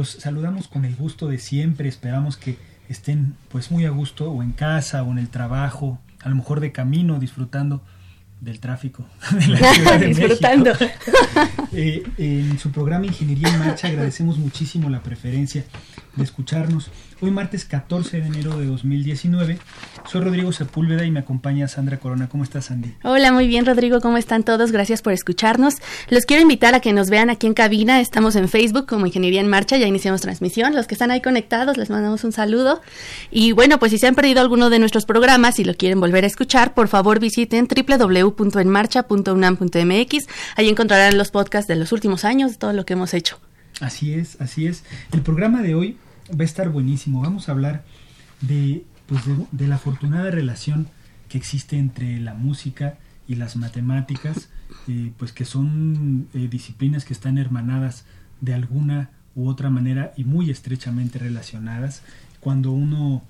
Los saludamos con el gusto de siempre, esperamos que estén pues muy a gusto o en casa o en el trabajo, a lo mejor de camino disfrutando del tráfico de la Ciudad de Disfrutando. Eh, en su programa Ingeniería en Marcha agradecemos muchísimo la preferencia de escucharnos. Hoy martes 14 de enero de 2019. Soy Rodrigo Sepúlveda y me acompaña Sandra Corona. ¿Cómo estás, Sandy? Hola, muy bien Rodrigo, ¿cómo están todos? Gracias por escucharnos. Los quiero invitar a que nos vean aquí en cabina. Estamos en Facebook como Ingeniería en Marcha, ya iniciamos transmisión. Los que están ahí conectados, les mandamos un saludo. Y bueno, pues si se han perdido alguno de nuestros programas y lo quieren volver a escuchar, por favor visiten www.enmarcha.unam.mx. Ahí encontrarán los podcasts de los últimos años, de todo lo que hemos hecho. Así es, así es. El programa de hoy va a estar buenísimo. Vamos a hablar de, pues de, de la afortunada relación que existe entre la música y las matemáticas, eh, pues que son eh, disciplinas que están hermanadas de alguna u otra manera y muy estrechamente relacionadas. Cuando uno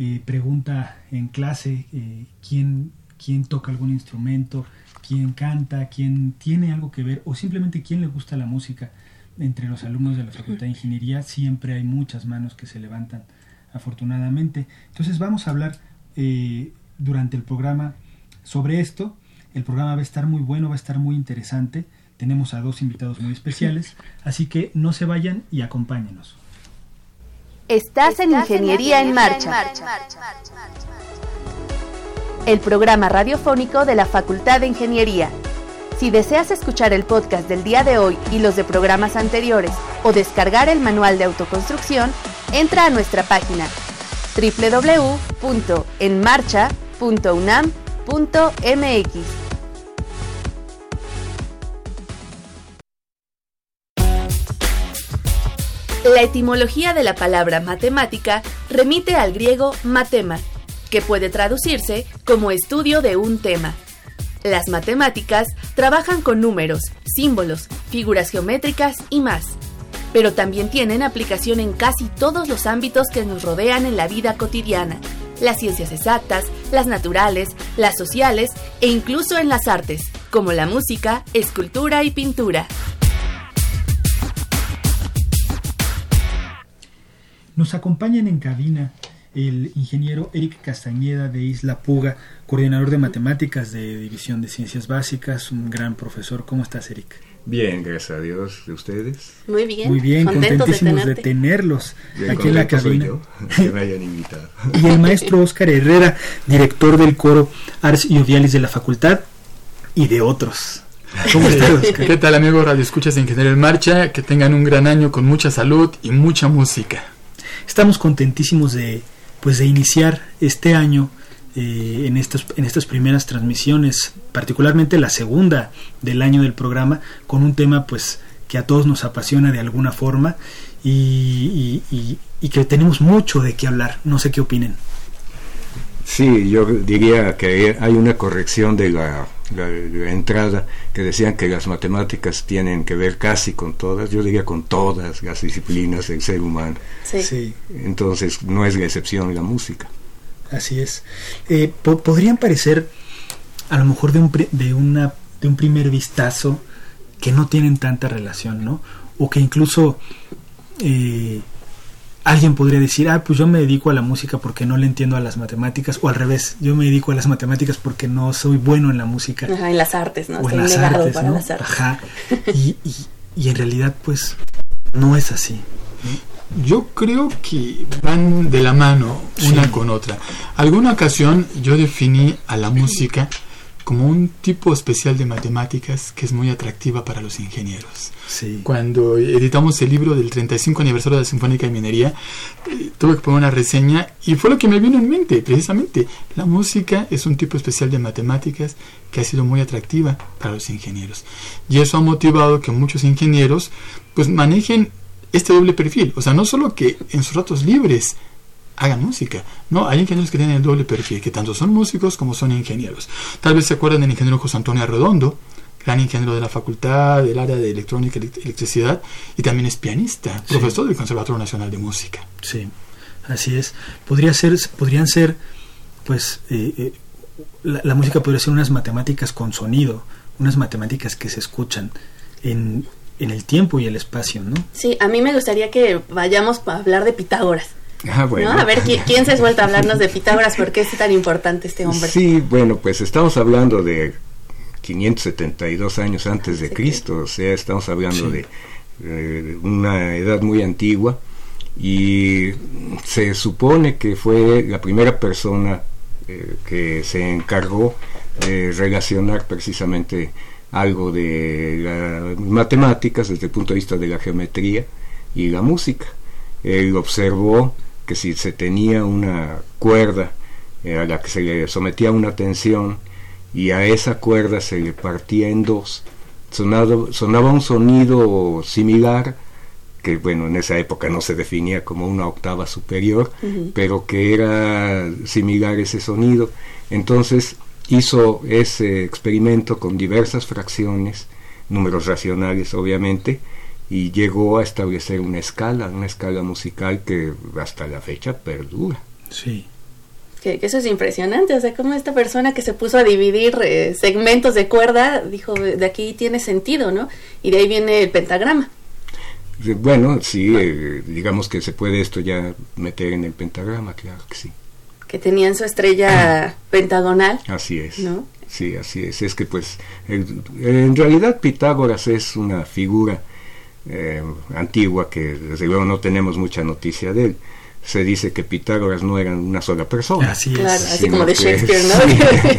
eh, pregunta en clase eh, quién, quién toca algún instrumento, quién canta, quién tiene algo que ver o simplemente quién le gusta la música, entre los alumnos de la Facultad de Ingeniería siempre hay muchas manos que se levantan, afortunadamente. Entonces vamos a hablar eh, durante el programa sobre esto. El programa va a estar muy bueno, va a estar muy interesante. Tenemos a dos invitados muy especiales, así que no se vayan y acompáñenos. Estás en Ingeniería en Marcha. El programa radiofónico de la Facultad de Ingeniería. Si deseas escuchar el podcast del día de hoy y los de programas anteriores o descargar el manual de autoconstrucción, entra a nuestra página www.enmarcha.unam.mx. La etimología de la palabra matemática remite al griego matema, que puede traducirse como estudio de un tema. Las matemáticas trabajan con números, símbolos, figuras geométricas y más, pero también tienen aplicación en casi todos los ámbitos que nos rodean en la vida cotidiana, las ciencias exactas, las naturales, las sociales e incluso en las artes, como la música, escultura y pintura. Nos acompañan en cabina el ingeniero Eric Castañeda de Isla Puga, coordinador de matemáticas de División de Ciencias Básicas, un gran profesor. ¿Cómo estás, Eric? Bien, gracias a Dios. ¿De ustedes? Muy bien. Muy bien, contentísimos de, tenerte. tenerlos Bien aquí en la cabina. yo que me hayan invitado. Y el maestro Óscar Herrera, director del coro Ars y Odialis de la facultad y de otros. ¿Cómo estás? ¿Qué tal amigos Radio Escuchas de Ingeniería en Marcha? Que tengan un gran año con mucha salud y mucha música. Estamos contentísimos de pues de iniciar este año eh, en en estas primeras transmisiones, particularmente la segunda del año del programa, con un tema pues que a todos nos apasiona de alguna forma y, y- y- y que tenemos mucho de qué hablar. No sé qué opinen. Sí, yo diría que hay una corrección de la, la- la entrada que decían que las matemáticas tienen que ver casi con todas, yo diría con todas las disciplinas del ser humano. Sí. Sí. Entonces no es la excepción la música. Así es. Eh, po- podrían parecer, a lo mejor de un, pri- de, una, de un primer vistazo, que no tienen tanta relación, ¿no? O que incluso eh, alguien podría decir, ah, pues yo me dedico a la música porque no le entiendo a las matemáticas, o al revés, yo me dedico a las matemáticas porque no soy bueno en la música Ajá, en las artes, ¿no? o en las artes, para ¿no? las artes. Ajá. Y, y- y en realidad pues no es así. Yo creo que van de la mano una con otra. Alguna ocasión yo definí a la música como un tipo especial de matemáticas que es muy atractiva para los ingenieros. Sí. Cuando editamos el libro del 35 aniversario de la Sinfónica de Minería, eh, tuve que poner una reseña y fue lo que me vino en mente, precisamente. La música es un tipo especial de matemáticas que ha sido muy atractiva para los ingenieros. Y eso ha motivado que muchos ingenieros pues manejen este doble perfil. O sea, no solo que en sus ratos libres hagan música. No, hay ingenieros que tienen el doble perfil, que tanto son músicos como son ingenieros. Tal vez se acuerdan del ingeniero José Antonio Arredondo, gran ingeniero de la facultad, del área de electrónica y electricidad, y también es pianista, profesor del Conservatorio Nacional de Música. Sí, así es. Podría ser, podrían ser, pues, eh, eh, la, la, música podría ser unas matemáticas con sonido, unas matemáticas que se escuchan en, en el tiempo y el espacio, ¿no? Sí, a mí me gustaría que vayamos a hablar de Pitágoras. Ah, bueno. ¿no? A ver, ¿quién, ¿quién se es vuelto a hablarnos de Pitágoras? ¿Por qué es tan importante este hombre? Sí, bueno, pues estamos hablando de 572 años antes de Sí. Cristo, o sea, estamos hablando Sí. de eh, una edad muy antigua y se supone que fue la primera persona eh, que se encargó de relacionar precisamente algo de las matemáticas desde el punto de vista de la geometría y la música. Él observó que si se tenía una cuerda eh, a la que se le sometía una tensión y a esa cuerda se le partía en dos, sonado- sonaba un sonido similar que bueno en esa época no se definía como una octava superior pero que era similar ese sonido. Entonces hizo ese experimento con diversas fracciones números racionales obviamente y llegó a establecer una escala una escala musical que hasta la fecha perdura Sí. Que, que eso es impresionante, o sea, como esta persona que se puso a dividir eh, segmentos de cuerda, dijo, de aquí tiene sentido, ¿no? Y de ahí viene el pentagrama. Eh, Bueno, sí, eh, digamos que se puede esto ya meter en el pentagrama, claro que sí. que tenían su estrella pentagonal, Así es. ¿no? Sí, así es. Es que pues el- en realidad Pitágoras es una figura eh, antigua que desde luego no tenemos mucha noticia de él. Se dice que Pitágoras no era una sola persona. Así Claro, es. así sino como de Shakespeare, sí.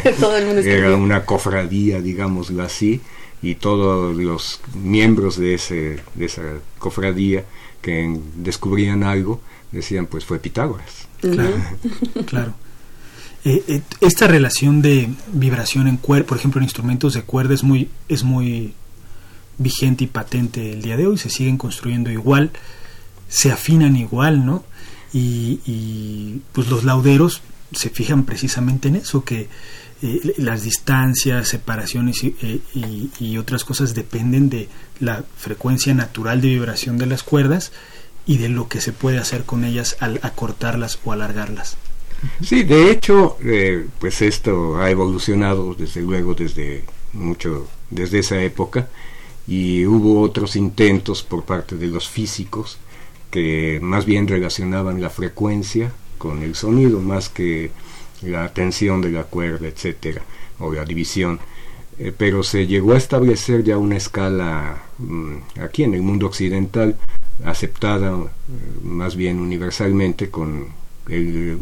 ¿no? Todo el mundo Era una cofradía, digámoslo así, y todos los miembros de, ese, de esa cofradía que descubrían algo decían pues fue Pitágoras. Claro, claro. Eh, eh, esta relación de vibración en cuerda, por ejemplo, en instrumentos de cuerda es muy, es muy vigente y patente el día de hoy. Se siguen construyendo igual, se afinan igual, ¿no? Y, pues los lauderos se fijan precisamente en eso, que eh, las distancias, separaciones y, eh, y- y otras cosas dependen de la frecuencia natural de vibración de las cuerdas y de lo que se puede hacer con ellas al acortarlas o alargarlas. Sí, de hecho, eh, pues esto ha evolucionado desde luego desde mucho, desde esa época y hubo otros intentos por parte de los físicos que más bien relacionaban la frecuencia con el sonido más que la tensión de la cuerda, etcétera, o la división. Eh, pero se llegó a establecer ya una escala mm, aquí en el mundo occidental aceptada eh, más bien universalmente con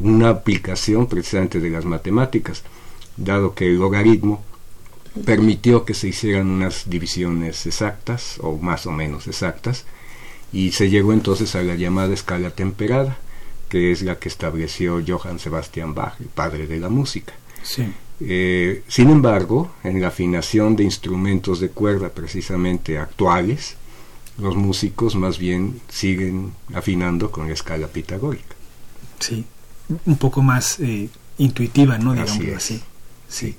una aplicación precisamente de las matemáticas, dado que el logaritmo permitió que se hicieran unas divisiones exactas o más o menos exactas y se llegó entonces a la llamada escala temperada, que es la que estableció Johann Sebastian Bach, el padre de la música. Sí. Eh, sin embargo, en la afinación de instrumentos de cuerda precisamente actuales, los músicos más bien siguen afinando con la escala pitagórica. Sí, un poco más eh, intuitiva, ¿no? Así Digámoslo es. así. Sí.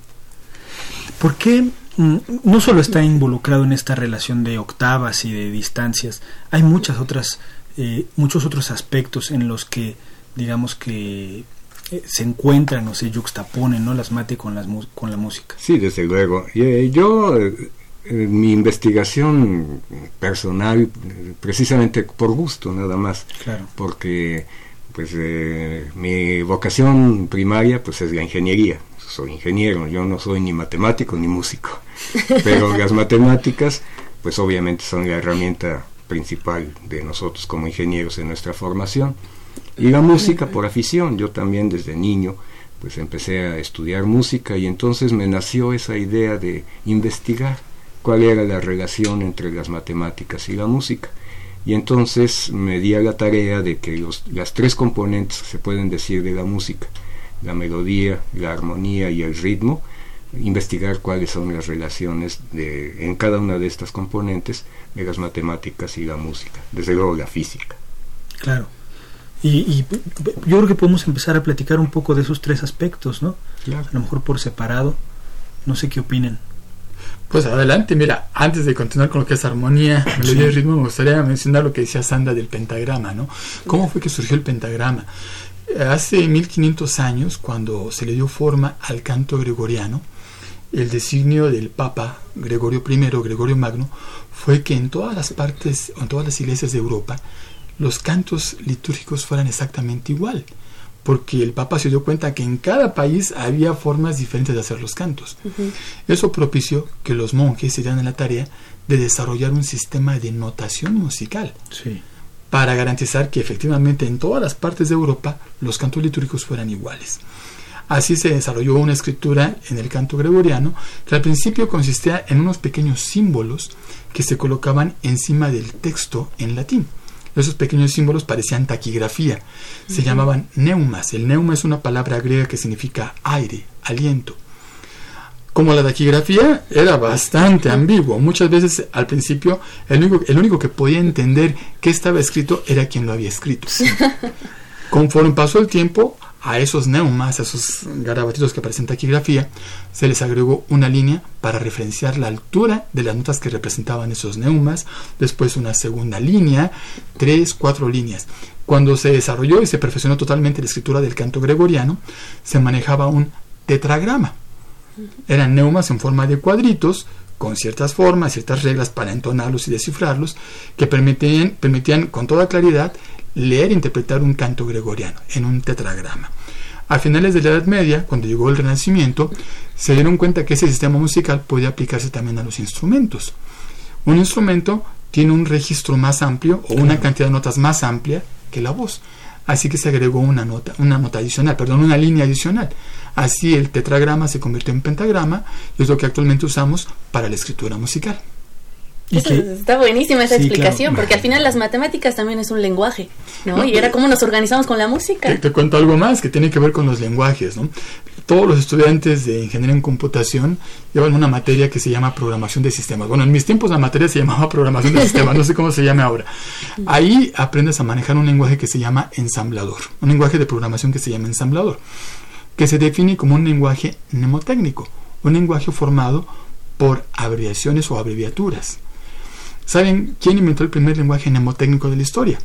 ¿Por qué mm, no solo está involucrado en esta relación de octavas y de distancias? Hay muchas otras, eh, muchos otros aspectos en los que, digamos que eh, se encuentran o se yuxtaponen, ¿no? Las mate con, las con la música. Sí, desde luego. Y, eh, yo, mi investigación personal, precisamente por gusto nada más, Claro. porque pues eh, mi vocación primaria pues es la ingeniería. Soy ingeniero, yo no soy ni matemático ni músico. Pero las matemáticas pues obviamente son la herramienta principal de nosotros como ingenieros en nuestra formación. Y la música por afición, yo también desde niño pues empecé a estudiar música y entonces me nació esa idea de investigar cuál era la relación entre las matemáticas y la música. Y entonces me di a la tarea de que los, las tres componentes se pueden decir de la música, la melodía, la armonía y el ritmo, investigar cuáles son las relaciones de, en cada una de estas componentes de las matemáticas y la música, desde luego la física. Claro. Y, yo creo que podemos empezar a platicar un poco de esos tres aspectos, ¿no? A lo mejor por separado. No sé qué opinen. Pues adelante, mira, antes de continuar con lo que es armonía, melodía y ritmo, me gustaría mencionar lo que decía Sandra del pentagrama, ¿no? ¿Cómo fue que surgió el pentagrama? Hace 1500 años, cuando se le dio forma al canto gregoriano, el designio del Papa Gregorio I, Gregorio Magno, fue que en todas las partes, en todas las iglesias de Europa, los cantos litúrgicos fueran exactamente igual, porque el Papa se dio cuenta que en cada país había formas diferentes de hacer los cantos. Eso propició que los monjes se dieran la tarea de desarrollar un sistema de notación musical. Para garantizar que efectivamente en todas las partes de Europa los cantos litúrgicos fueran iguales. Así se desarrolló una escritura en el canto gregoriano que al principio consistía en unos pequeños símbolos que se colocaban encima del texto en latín. Esos pequeños símbolos parecían taquigrafía. Se llamaban neumas. El neuma es una palabra griega que significa aire, aliento. Como la taquigrafía era bastante ambiguo, muchas veces al principio el único, el único que podía entender qué estaba escrito era quien lo había escrito. Conforme pasó el tiempo, a esos neumas, a esos garabatitos que aparecen en taquigrafía, se les agregó una línea para referenciar la altura de las notas que representaban esos neumas, después una segunda línea, tres, cuatro líneas. Cuando se desarrolló y se perfeccionó totalmente la escritura del canto gregoriano, se manejaba un tetragrama. Eran neumas en forma de cuadritos, con ciertas formas, ciertas reglas para entonarlos y descifrarlos, que permitían, permitían con toda claridad leer e interpretar un canto gregoriano en un tetragrama. A finales de la Edad Media, cuando llegó el Renacimiento, se dieron cuenta que ese sistema musical podía aplicarse también a los instrumentos. Un instrumento tiene un registro más amplio o una cantidad de notas más amplia que la voz. Así que se agregó una nota, una nota adicional, perdón, una línea adicional. Así el tetragrama se convirtió en pentagrama y es lo que actualmente usamos para la escritura musical está buenísima esa explicación, porque al final las matemáticas también es un lenguaje, ¿no? y era cómo nos organizamos con la música. Te, cuento algo más que tiene que ver con los lenguajes, ¿no? Todos los estudiantes de ingeniería en computación llevan una materia que se llama programación de sistemas. Bueno, en mis tiempos la materia se llamaba programación de sistemas, no sé cómo se llame ahora. Ahí aprendes a manejar un lenguaje que se llama ensamblador, un lenguaje de programación que se llama ensamblador, que se define como un lenguaje mnemotécnico, un lenguaje formado por abreviaciones o abreviaturas. ¿Saben quién inventó el primer lenguaje mnemotécnico de la historia?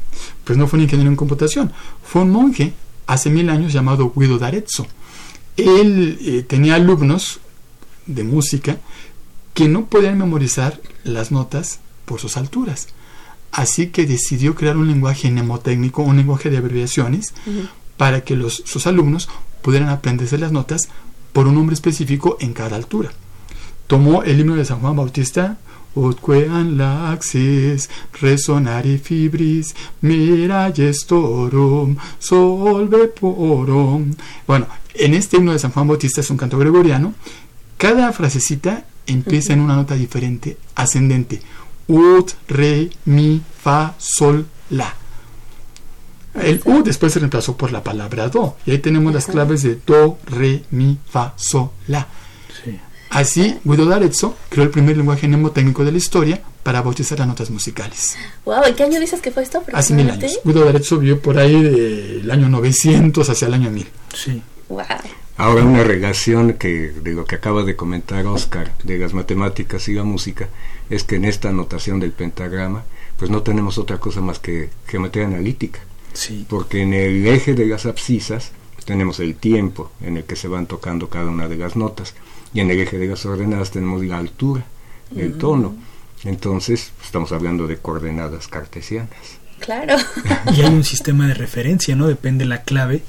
Pues no fue un ingeniero en computación, fue un monje hace mil años llamado Guido d'Arezzo. Él eh, tenía alumnos de música que no podían memorizar las notas por sus alturas. Así que decidió crear un lenguaje mnemotécnico, un lenguaje de abreviaciones, para que los, sus alumnos pudieran aprenderse las notas por un nombre específico en cada altura. Tomó el himno de San Juan Bautista, Utquean laxis, resonari fibris, miragestorum, solve porum. Bueno, en este himno de San Juan Bautista es un canto gregoriano. Cada frasecita empieza en una nota diferente, ascendente. Ut, re, mi, fa, sol, la. El U después se reemplazó por la palabra do. Y ahí tenemos las claves de do, re, mi, fa, sol, la. Así, Guido d'Arezzo creó el primer lenguaje mnemotécnico de la historia para bautizar las notas musicales. Wow, ¿en qué año dices que fue esto? Hace mil años. Guido d'Arezzo vivió por ahí del año 900 hacia el año 1000. Sí. Wow. Ahora una relación que de lo que acaba de comentar Oscar de las matemáticas y la música es que en esta notación del pentagrama pues no tenemos otra cosa más que geometría analítica. Sí. Porque en el eje de las abscisas tenemos el tiempo en el que se van tocando cada una de las notas y en el eje de las ordenadas tenemos la altura del tono. Entonces, estamos hablando de coordenadas cartesianas. Claro. y hay un sistema de referencia, ¿no? Depende la clave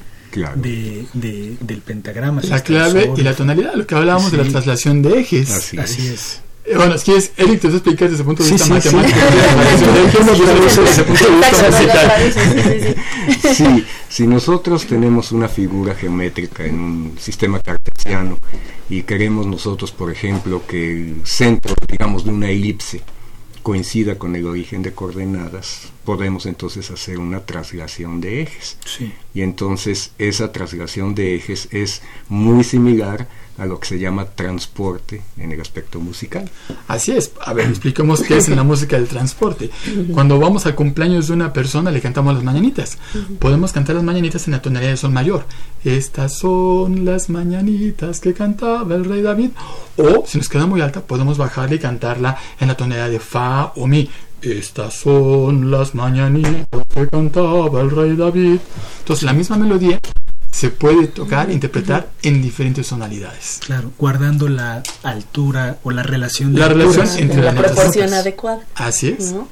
de, del pentagrama. La clave y la tonalidad, lo que hablábamos de la traslación de ejes. Así, es. Bueno, es que es, Eric a explicar desde el punto de vista sí, sí. matemático. Sí, si nosotros tenemos una figura geométrica en un sistema cartesiano y queremos nosotros, por ejemplo, que el centro, digamos, de una elipse coincida con el origen de coordenadas, podemos entonces hacer una traslación de ejes. Sí. Y entonces esa traslación de ejes es muy similar a lo que se llama transporte en el aspecto musical. Así es. A ver, expliquemos qué es en la música del transporte. Cuando vamos al cumpleaños de una persona, le cantamos las mañanitas. Podemos cantar las mañanitas en la tonalidad de sol mayor. Estas son las mañanitas que cantaba el rey David. O, si nos queda muy alta, podemos bajarla y cantarla en la tonalidad de fa o mi. Estas son las mañanitas que cantaba el rey David. Entonces, la misma melodía se puede tocar e interpretar en diferentes tonalidades. Claro, guardando la altura o la relación de La relación entre la las notas. proporción adecuada. Así es. ¿no?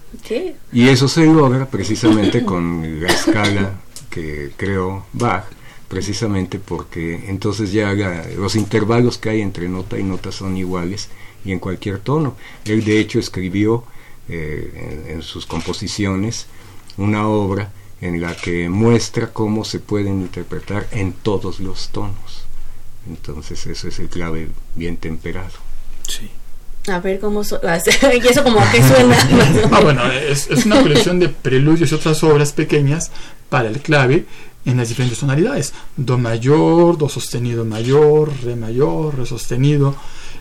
Y eso se logra precisamente con la escala que creó Bach, precisamente porque entonces ya la- los intervalos que hay entre nota y nota son iguales y en cualquier tono. Él de hecho escribió eh, en, en sus composiciones una obra en la que muestra cómo se pueden interpretar en todos los tonos. Entonces eso es el clave bien temperado. Sí. A ver cómo y eso como a qué suena. Ah, bueno, es, es una colección de preludios y otras obras pequeñas para el clave en las diferentes tonalidades. Do mayor, do sostenido mayor, re mayor, re sostenido.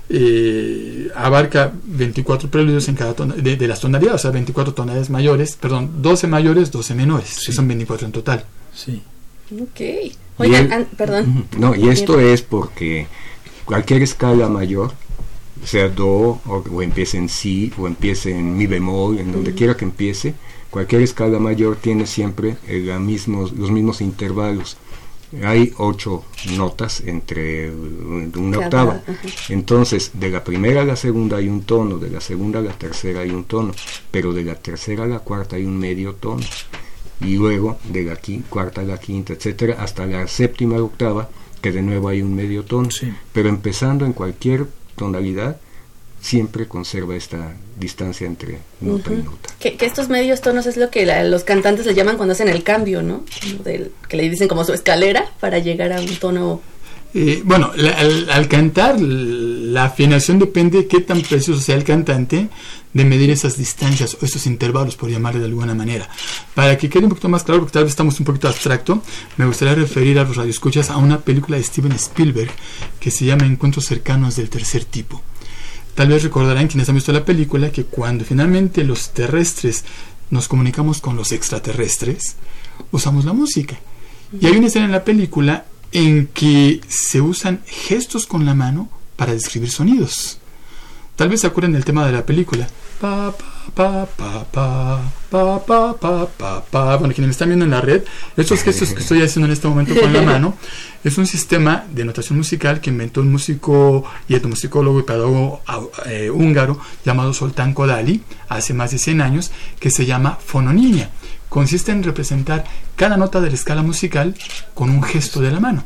Eh, abarca 24 preludios en cada tona- de, de las tonalidades, o sea, 24 tonalidades mayores, perdón, 12 mayores, 12 menores, que son 24 en total. Sí. ok. Oigan, an- perdón. No, y esto es porque cualquier escala mayor, sea do o, o empiece en si o empiece en mi bemol, en donde quiera que empiece, cualquier escala mayor tiene siempre eh, la mismos, los mismos intervalos. Hay ocho notas entre una Cada- octava. ajá. Entonces, de la primera a la segunda hay un tono, de la segunda a la tercera hay un tono, pero de la tercera a la cuarta hay un medio tono y luego de la qui- cuarta a la quinta, etcétera, hasta la séptima a octava, que de nuevo hay un medio tono. Sí. Pero empezando en cualquier tonalidad, siempre conserva esta distancia entre nota y nota. Que, que estos medios tonos es lo que la- los cantantes le llaman cuando hacen el cambio, ¿no? Del- que le dicen como su escalera para llegar a un tono. Eh, bueno, la- al, al cantar, la afinación depende de qué tan precioso sea el cantante de medir esas distancias o esos intervalos, por llamarle de alguna manera. Para que quede un poquito más claro, porque tal vez estamos un poquito abstracto, me gustaría referir a los radioescuchas a una película de Steven Spielberg que se llama Encuentros cercanos del tercer tipo. Tal vez recordarán quienes han visto la película que cuando finalmente los terrestres nos comunicamos con los extraterrestres, usamos la música. Y hay una escena en la película en que se usan gestos con la mano para describir sonidos. Tal vez se acuerden del tema de la película. Pa, pa, pa, pa, pa, pa, pa, pa, pa. Bueno, quienes me están viendo en la red, estos gestos que estoy haciendo en este momento con la mano es un sistema de notación musical que inventó un músico y etnomusicólogo y pedagogo au- eh, húngaro llamado Soltán Kodali hace más de 100 años, que se llama fononimia. Consiste en representar cada nota de la escala musical con un gesto de la mano.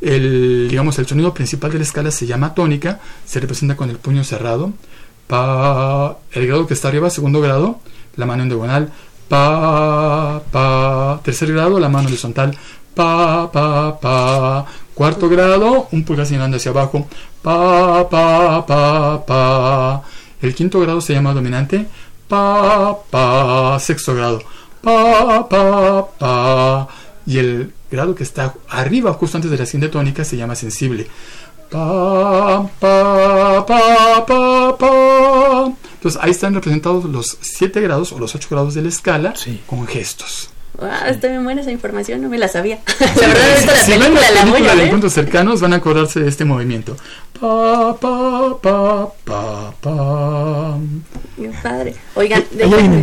El, digamos, el sonido principal de la escala se llama tónica, se representa con el puño cerrado. El grado que está arriba, segundo grado, la mano en diagonal. Pa, tercer grado, la mano horizontal. Pa. Cuarto grado, un pulgar señalando hacia abajo. Pa. El quinto grado se llama dominante. Pa. Sexto grado. Pa. Y el grado que está arriba, justo antes de la siguiente tónica, se llama sensible. Pa, pa, pa, pa, pa. Entonces ahí están representados los siete grados o los ocho grados de la escala Sí. con gestos. Ah, está bien buena esa información, no me la sabía. la verdad, he visto la si ven película, la la voy película a de encuentros cercanos van a acordarse de este movimiento. Pa, pa, pa, pa, pa. Qué padre. Oigan,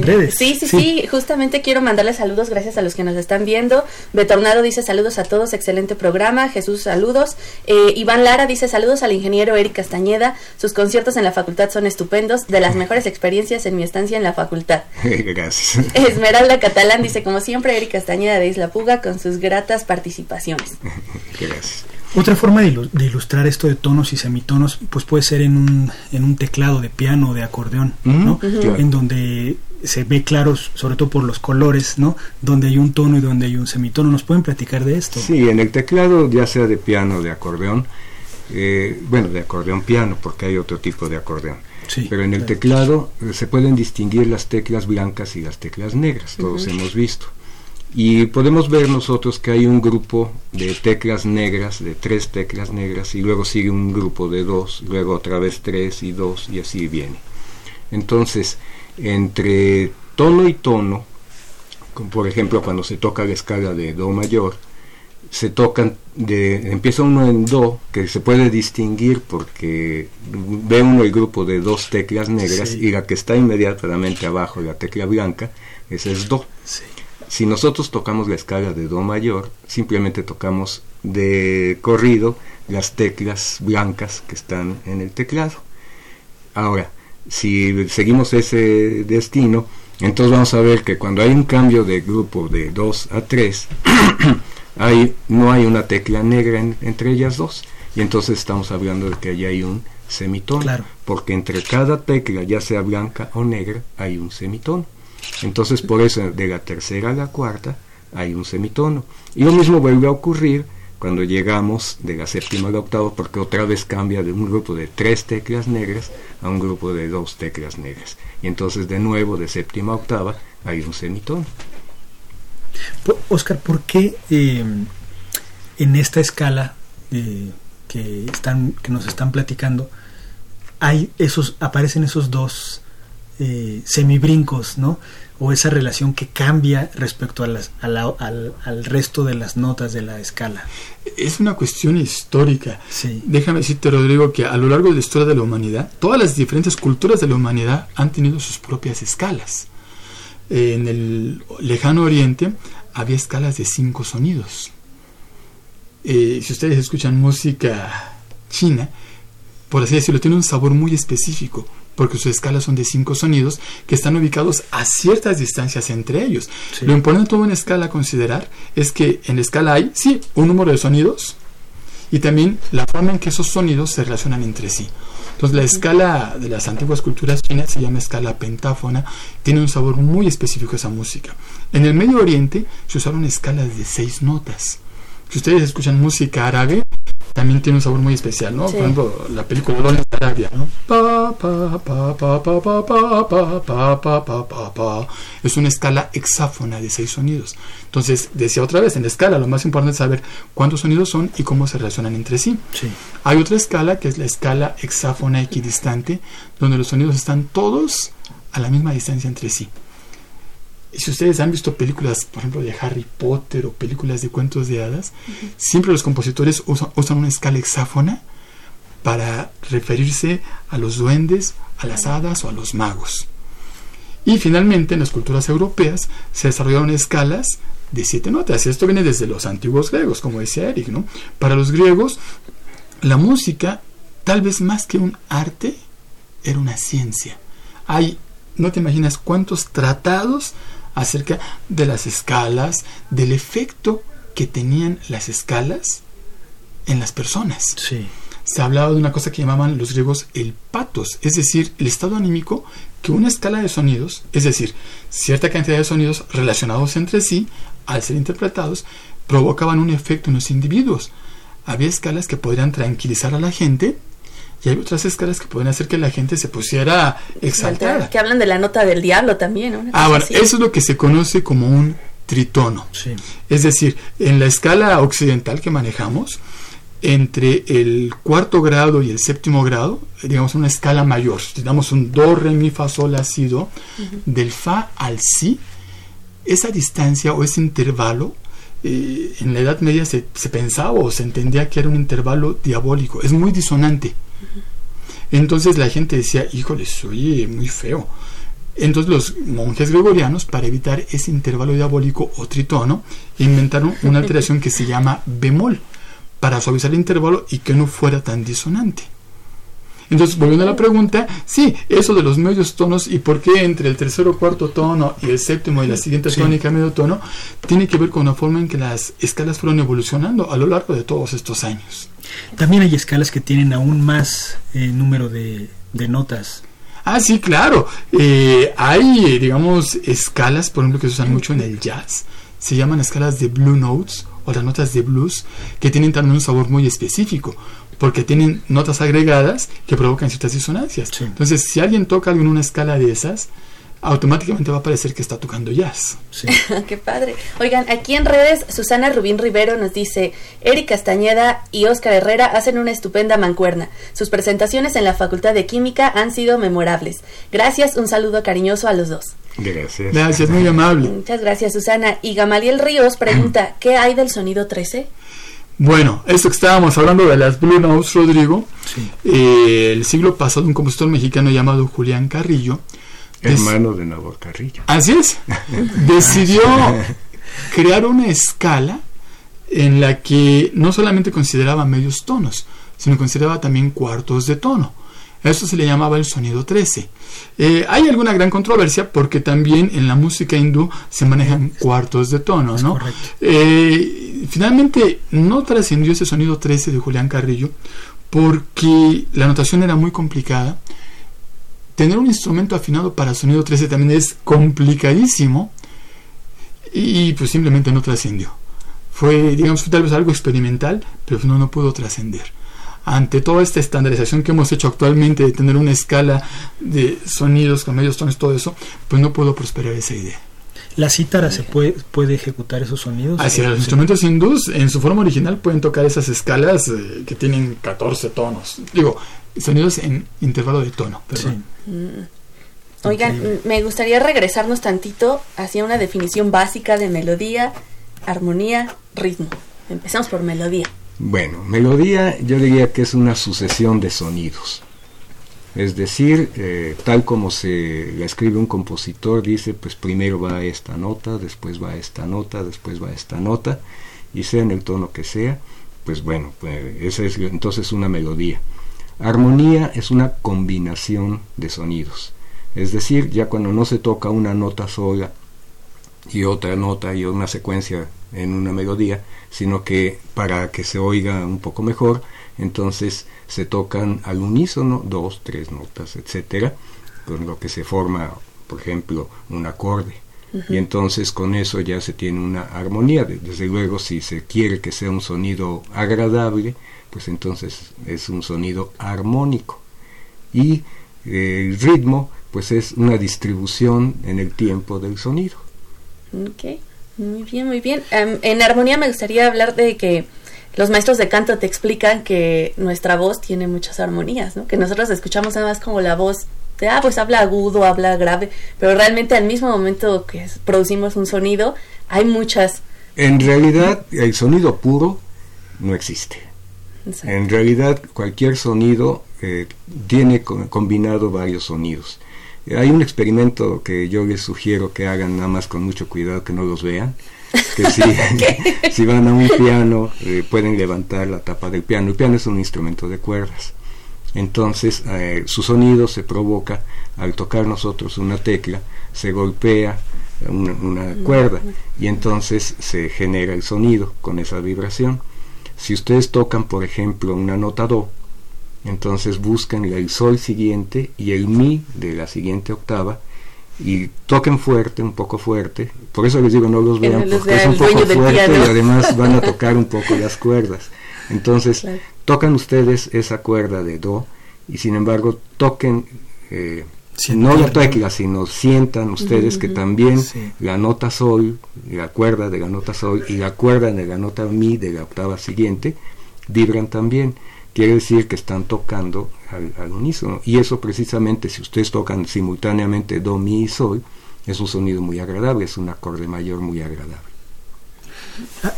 redes. Sí, sí, Sí. sí, Justamente quiero mandarles saludos gracias a los que nos están viendo. Betornado dice saludos a todos, excelente programa. Jesús, saludos. Eh, Iván Lara dice saludos al ingeniero Eric Castañeda. Sus conciertos en la facultad son estupendos, de las mejores experiencias en mi estancia en la facultad. Gracias. Esmeralda Catalán dice como siempre Eric Castañeda de Isla Puga con sus gratas participaciones. Gracias. Otra forma de, ilustrar esto de tonos y semitonos, pues puede ser en un, en un teclado de piano o de acordeón, ¿no? En donde se ve claro, sobre todo por los colores, ¿no? Donde hay un tono y donde hay un semitono. ¿Nos pueden platicar de esto? Sí, en el teclado, ya sea de piano o de acordeón, eh, bueno, de acordeón piano, porque hay otro tipo de acordeón. Pero en el teclado eh, se pueden distinguir las teclas blancas y las teclas negras, todos hemos visto. Y podemos ver nosotros que hay un grupo de teclas negras, de tres teclas negras, y luego sigue un grupo de dos, luego otra vez tres y dos, y así viene. Entonces, entre tono y tono, como por ejemplo cuando se toca la escala de Do mayor, se tocan de empieza uno en do que se puede distinguir porque ve uno el grupo de dos teclas negras y la que está inmediatamente abajo la tecla blanca esa es do si nosotros tocamos la escala de do mayor simplemente tocamos de corrido las teclas blancas que están en el teclado ahora si seguimos ese destino entonces vamos a ver que cuando hay un cambio de grupo de 2 a 3 no hay una tecla negra entre ellas dos. Y entonces estamos hablando de que allí hay un semitono. Porque entre cada tecla, ya sea blanca o negra, hay un semitono. Entonces por eso de la tercera a la cuarta hay un semitono. Y lo mismo vuelve a ocurrir cuando llegamos de la séptima a la octava, porque otra vez cambia de un grupo de tres teclas negras a un grupo de dos teclas negras. Y entonces de nuevo de séptima a octava hay un semitono. Oscar, ¿por qué eh, en esta escala eh, que, están, que nos están platicando hay esos, aparecen esos dos eh, semibrincos, ¿no? O esa relación que cambia respecto a las, al, resto de las notas de la escala. Es una cuestión histórica. Déjame decirte, Rodrigo, que a lo largo de la historia de la humanidad, todas las diferentes culturas de la humanidad han tenido sus propias escalas en el lejano oriente había escalas de cinco sonidos. Eh, si ustedes escuchan música china, por así decirlo, tiene un sabor muy específico, porque sus escalas son de cinco sonidos que están ubicados a ciertas distancias entre ellos. Lo importante de una escala a considerar es que en la escala hay, sí, un número de sonidos y también la forma en que esos sonidos se relacionan entre sí. Entonces la escala de las antiguas culturas chinas se llama escala pentáfona, tiene un sabor muy específico esa música. En el Medio Oriente se usaron escalas de seis notas. Si ustedes escuchan música árabe, también tiene un sabor muy especial, ¿no? Por ejemplo, la película Lawrence Es una escala hexáfona de seis sonidos. Entonces, decía otra vez, en la escala lo más importante es saber cuántos sonidos son y cómo se relacionan entre sí. sí. Hay otra escala que es la escala hexáfona equidistante, donde los sonidos están todos a la misma distancia entre sí si ustedes han visto películas, por ejemplo, de Harry Potter o películas de cuentos de hadas, siempre los compositores usan, una escala hexáfona para referirse a los duendes, a las hadas o a los magos. Y finalmente, en las culturas europeas se desarrollaron escalas de siete notas. Esto viene desde los antiguos griegos, como decía Eric. ¿no? Para los griegos, la música, tal vez más que un arte, era una ciencia. Hay, no te imaginas cuántos tratados acerca de las escalas, del efecto que tenían las escalas en las personas. Sí. Se hablaba de una cosa que llamaban los griegos el patos, es decir, el estado anímico que una escala de sonidos, es decir, cierta cantidad de sonidos relacionados entre sí, al ser interpretados, provocaban un efecto en los individuos. Había escalas que podrían tranquilizar a la gente y hay otras escalas que pueden hacer que la gente se pusiera exaltada. Que hablan de la nota del diablo también. Ah, bueno, eso es lo que se conoce como un tritono. Es decir, en la escala occidental que manejamos, entre el cuarto grado y el séptimo grado, digamos una escala mayor, digamos un do, re, mi, fa, sol, la, si, do, del fa al si, esa distancia o ese intervalo, eh, en la Edad Media se, se pensaba o se entendía que era un intervalo diabólico, es muy disonante. Entonces la gente decía, híjole, soy muy feo. Entonces los monjes gregorianos, para evitar ese intervalo diabólico o tritono, inventaron una alteración que se llama bemol, para suavizar el intervalo y que no fuera tan disonante. Entonces, volviendo a la pregunta, sí, eso de los medios tonos y por qué entre el tercero o cuarto tono y el séptimo y la siguiente tónica medio tono, tiene que ver con la forma en que las escalas fueron evolucionando a lo largo de todos estos años. También hay escalas que tienen aún más eh, número de, de notas. Ah, sí, claro. Eh, hay, digamos, escalas, por ejemplo, que se usan mucho en el jazz. Se llaman escalas de blue notes o las notas de blues, que tienen también un sabor muy específico, porque tienen notas agregadas que provocan ciertas disonancias. Entonces, si alguien toca algo en una escala de esas, automáticamente va a parecer que está tocando jazz. Sí. Qué padre. Oigan, aquí en redes, Susana Rubín Rivero nos dice, Eric Castañeda y Oscar Herrera hacen una estupenda mancuerna. Sus presentaciones en la Facultad de Química han sido memorables. Gracias, un saludo cariñoso a los dos. Gracias. Gracias, muy amable. Muchas gracias, Susana. Y Gamaliel Ríos pregunta, ¿qué hay del sonido 13? Bueno, esto que estábamos hablando de las Blue Notes, Rodrigo, eh, el siglo pasado un compositor mexicano llamado Julián Carrillo, hermano de Nabor Carrillo. Así es, decidió crear una escala en la que no solamente consideraba medios tonos, sino consideraba también cuartos de tono. Eso se le llamaba el sonido 13. Eh, hay alguna gran controversia porque también en la música hindú se manejan cuartos de tono, ¿no? Eh, finalmente no trascendió ese sonido 13 de Julián Carrillo porque la notación era muy complicada. Tener un instrumento afinado para sonido 13 también es complicadísimo y pues simplemente no trascendió. Fue, digamos, tal vez algo experimental, pero no, no pudo trascender ante toda esta estandarización que hemos hecho actualmente de tener una escala de sonidos con medios tonos, todo eso, pues no puedo prosperar esa idea. ¿La cítara se puede, puede ejecutar esos sonidos? Así los instrumentos hindús en su forma original pueden tocar esas escalas eh, que tienen 14 tonos. Digo, sonidos en intervalo de tono. Perdón. Mm. Oigan, me gustaría regresarnos tantito hacia una definición básica de melodía, armonía, ritmo. Empezamos por melodía. Bueno, melodía yo diría que es una sucesión de sonidos. Es decir, eh, tal como se la escribe un compositor, dice, pues primero va esta nota, después va esta nota, después va esta nota, y sea en el tono que sea, pues bueno, pues esa es entonces una melodía. Armonía es una combinación de sonidos. Es decir, ya cuando no se toca una nota sola y otra nota y una secuencia en una melodía, sino que para que se oiga un poco mejor, entonces se tocan al unísono dos, tres notas, etcétera, con lo que se forma, por ejemplo, un acorde. Y entonces con eso ya se tiene una armonía. Desde luego, si se quiere que sea un sonido agradable, pues entonces es un sonido armónico. Y eh, el ritmo, pues es una distribución en el tiempo del sonido. Okay. Muy bien, muy bien. Em, en armonía me gustaría hablar de que los maestros de canto te explican que nuestra voz tiene muchas armonías, ¿no? Que nosotros escuchamos nada más como la voz de, ah, pues habla agudo, habla grave, pero realmente al mismo momento que producimos un sonido, hay muchas. En realidad, el sonido puro no existe. En realidad, cualquier sonido eh, tiene combinado varios sonidos. Hay un experimento que yo les sugiero que hagan nada más con mucho cuidado, que no los vean. Que si, si van a un piano, eh, pueden levantar la tapa del piano. El piano es un instrumento de cuerdas. Entonces, eh, su sonido se provoca al tocar nosotros una tecla, se golpea una, una cuerda y entonces se genera el sonido con esa vibración. Si ustedes tocan, por ejemplo, una nota do, entonces buscan el sol siguiente y el mi de la siguiente octava y toquen fuerte, un poco fuerte. Por eso les digo no los vean porque es un poco fuerte y además van a tocar un poco las cuerdas. Entonces tocan ustedes esa cuerda de do y sin embargo toquen eh, no la tecla, sino sientan ustedes que también la nota sol, la cuerda de la nota sol y la cuerda de la nota mi de la octava siguiente vibran también quiere decir que están tocando al, unísono. Y eso precisamente, si ustedes tocan simultáneamente do, mi y sol, es un sonido muy agradable, es un acorde mayor muy agradable.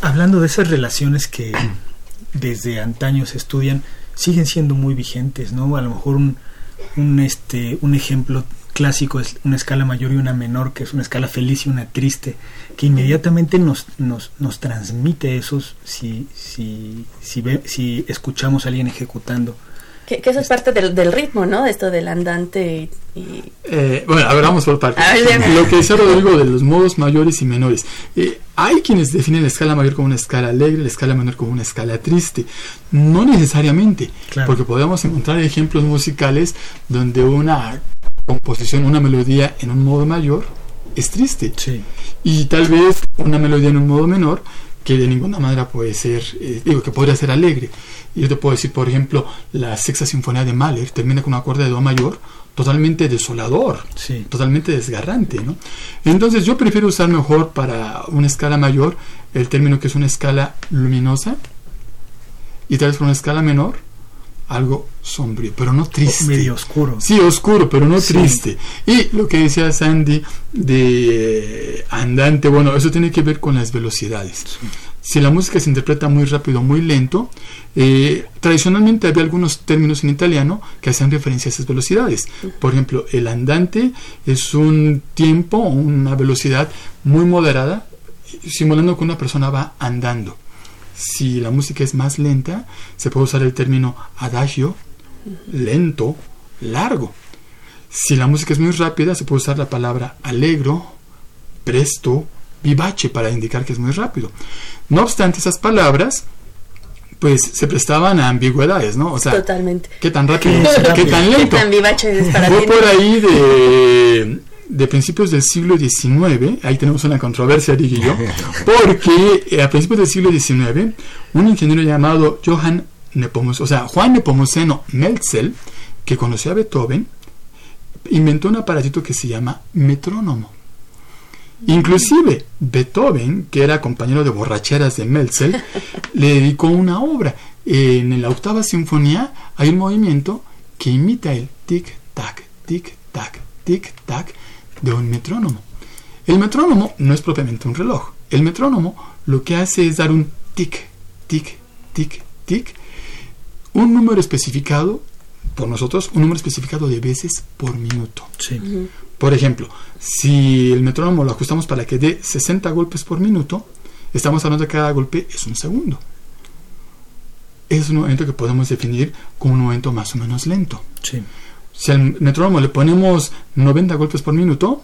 Hablando de esas relaciones que desde antaño se estudian, siguen siendo muy vigentes, ¿no? A lo mejor un, un, este, un ejemplo clásico es una escala mayor y una menor, que es una escala feliz y una triste, que inmediatamente nos, nos, nos transmite eso si, si, si, si escuchamos a alguien ejecutando Que, eso es parte del, del, ritmo, ¿no? Esto del andante y... Eh, bueno, a ver, vamos por partes. Lo que decía Rodrigo de los modos mayores y menores. Eh, hay quienes definen la escala mayor como una escala alegre, la escala menor como una escala triste. No necesariamente, porque podemos encontrar ejemplos musicales donde una composición, una melodía en un modo mayor es triste. Sí. Y tal vez una melodía en un modo menor que de ninguna manera puede ser, eh, digo, que podría ser alegre. Yo te puedo decir, por ejemplo, la sexta sinfonía de Mahler termina con un acorde de Do mayor totalmente desolador, totalmente desgarrante. ¿no? Entonces yo prefiero usar mejor para una escala mayor el término que es una escala luminosa y tal vez para una escala menor algo sombrío, pero no triste. Medio oscuro. Sí, oscuro, pero no triste. Y lo que decía Sandy de andante, bueno, eso tiene que ver con las velocidades. Si la música se interpreta muy rápido, muy lento, eh, tradicionalmente había algunos términos en italiano que hacían referencia a esas velocidades. Por ejemplo, el andante es un tiempo, una velocidad muy moderada, simulando que una persona va andando. Si la música es más lenta, se puede usar el término adagio, lento, largo. Si la música es muy rápida, se puede usar la palabra alegro, presto, vivace para indicar que es muy rápido. No obstante, esas palabras pues se prestaban a ambigüedades, ¿no? O sea, Totalmente. ¿qué tan rápido? ¿Qué tan lento? ¿Qué tan vivace es para Fue por ahí de de principios del siglo XIX, ahí tenemos una controversia, y yo, porque eh, a principios del siglo XIX, un ingeniero llamado Johann Nepomuceno, o sea, Juan Nepomuceno Melzel, que conoció a Beethoven, inventó un aparatito que se llama metrónomo. Inclusive Beethoven, que era compañero de borracheras de Melzel, le dedicó una obra. En la octava sinfonía hay un movimiento que imita el tic-tac, tic-tac, tic-tac, de un metrónomo. El metrónomo no es propiamente un reloj. El metrónomo lo que hace es dar un tic, tic, tic, tic, un número especificado por nosotros, un número especificado de veces por minuto. Por ejemplo, si el metrónomo lo ajustamos para que dé 60 golpes por minuto, estamos hablando de que cada golpe es un segundo. Es un momento que podemos definir como un momento más o menos lento. Si al metrónomo le ponemos 90 golpes por minuto,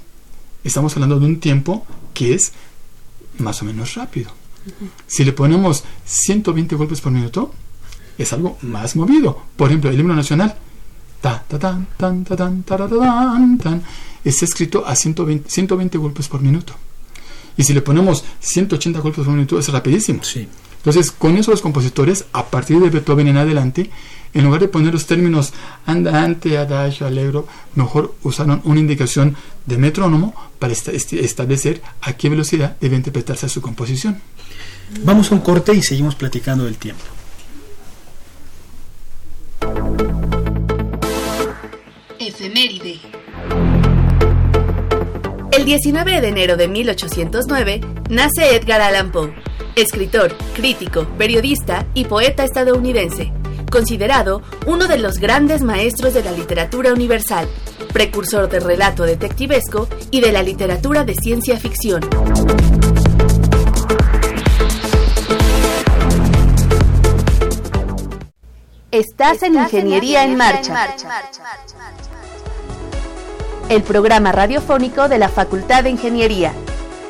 estamos hablando de un tiempo que es más o menos rápido. Si le ponemos 120 golpes por minuto, es algo más movido. Por ejemplo, el himno nacional ta, ta, tan, tan, ta, tan, tan, tan, está escrito a 120, 120 golpes por minuto. Y si le ponemos 180 golpes por minuto, es rapidísimo. Sí. Entonces, con eso los compositores, a partir de Beethoven en adelante, en lugar de poner los términos andante, adagio, alegro, mejor usaron una indicación de metrónomo para establecer a qué velocidad debe interpretarse su composición. Vamos a un corte y seguimos platicando del tiempo. Efeméride. El 19 de enero de 1809 nace Edgar Allan Poe, escritor, crítico, periodista y poeta estadounidense considerado uno de los grandes maestros de la literatura universal, precursor del relato detectivesco y de la literatura de ciencia ficción. Estás en Ingeniería en Marcha, el programa radiofónico de la Facultad de Ingeniería.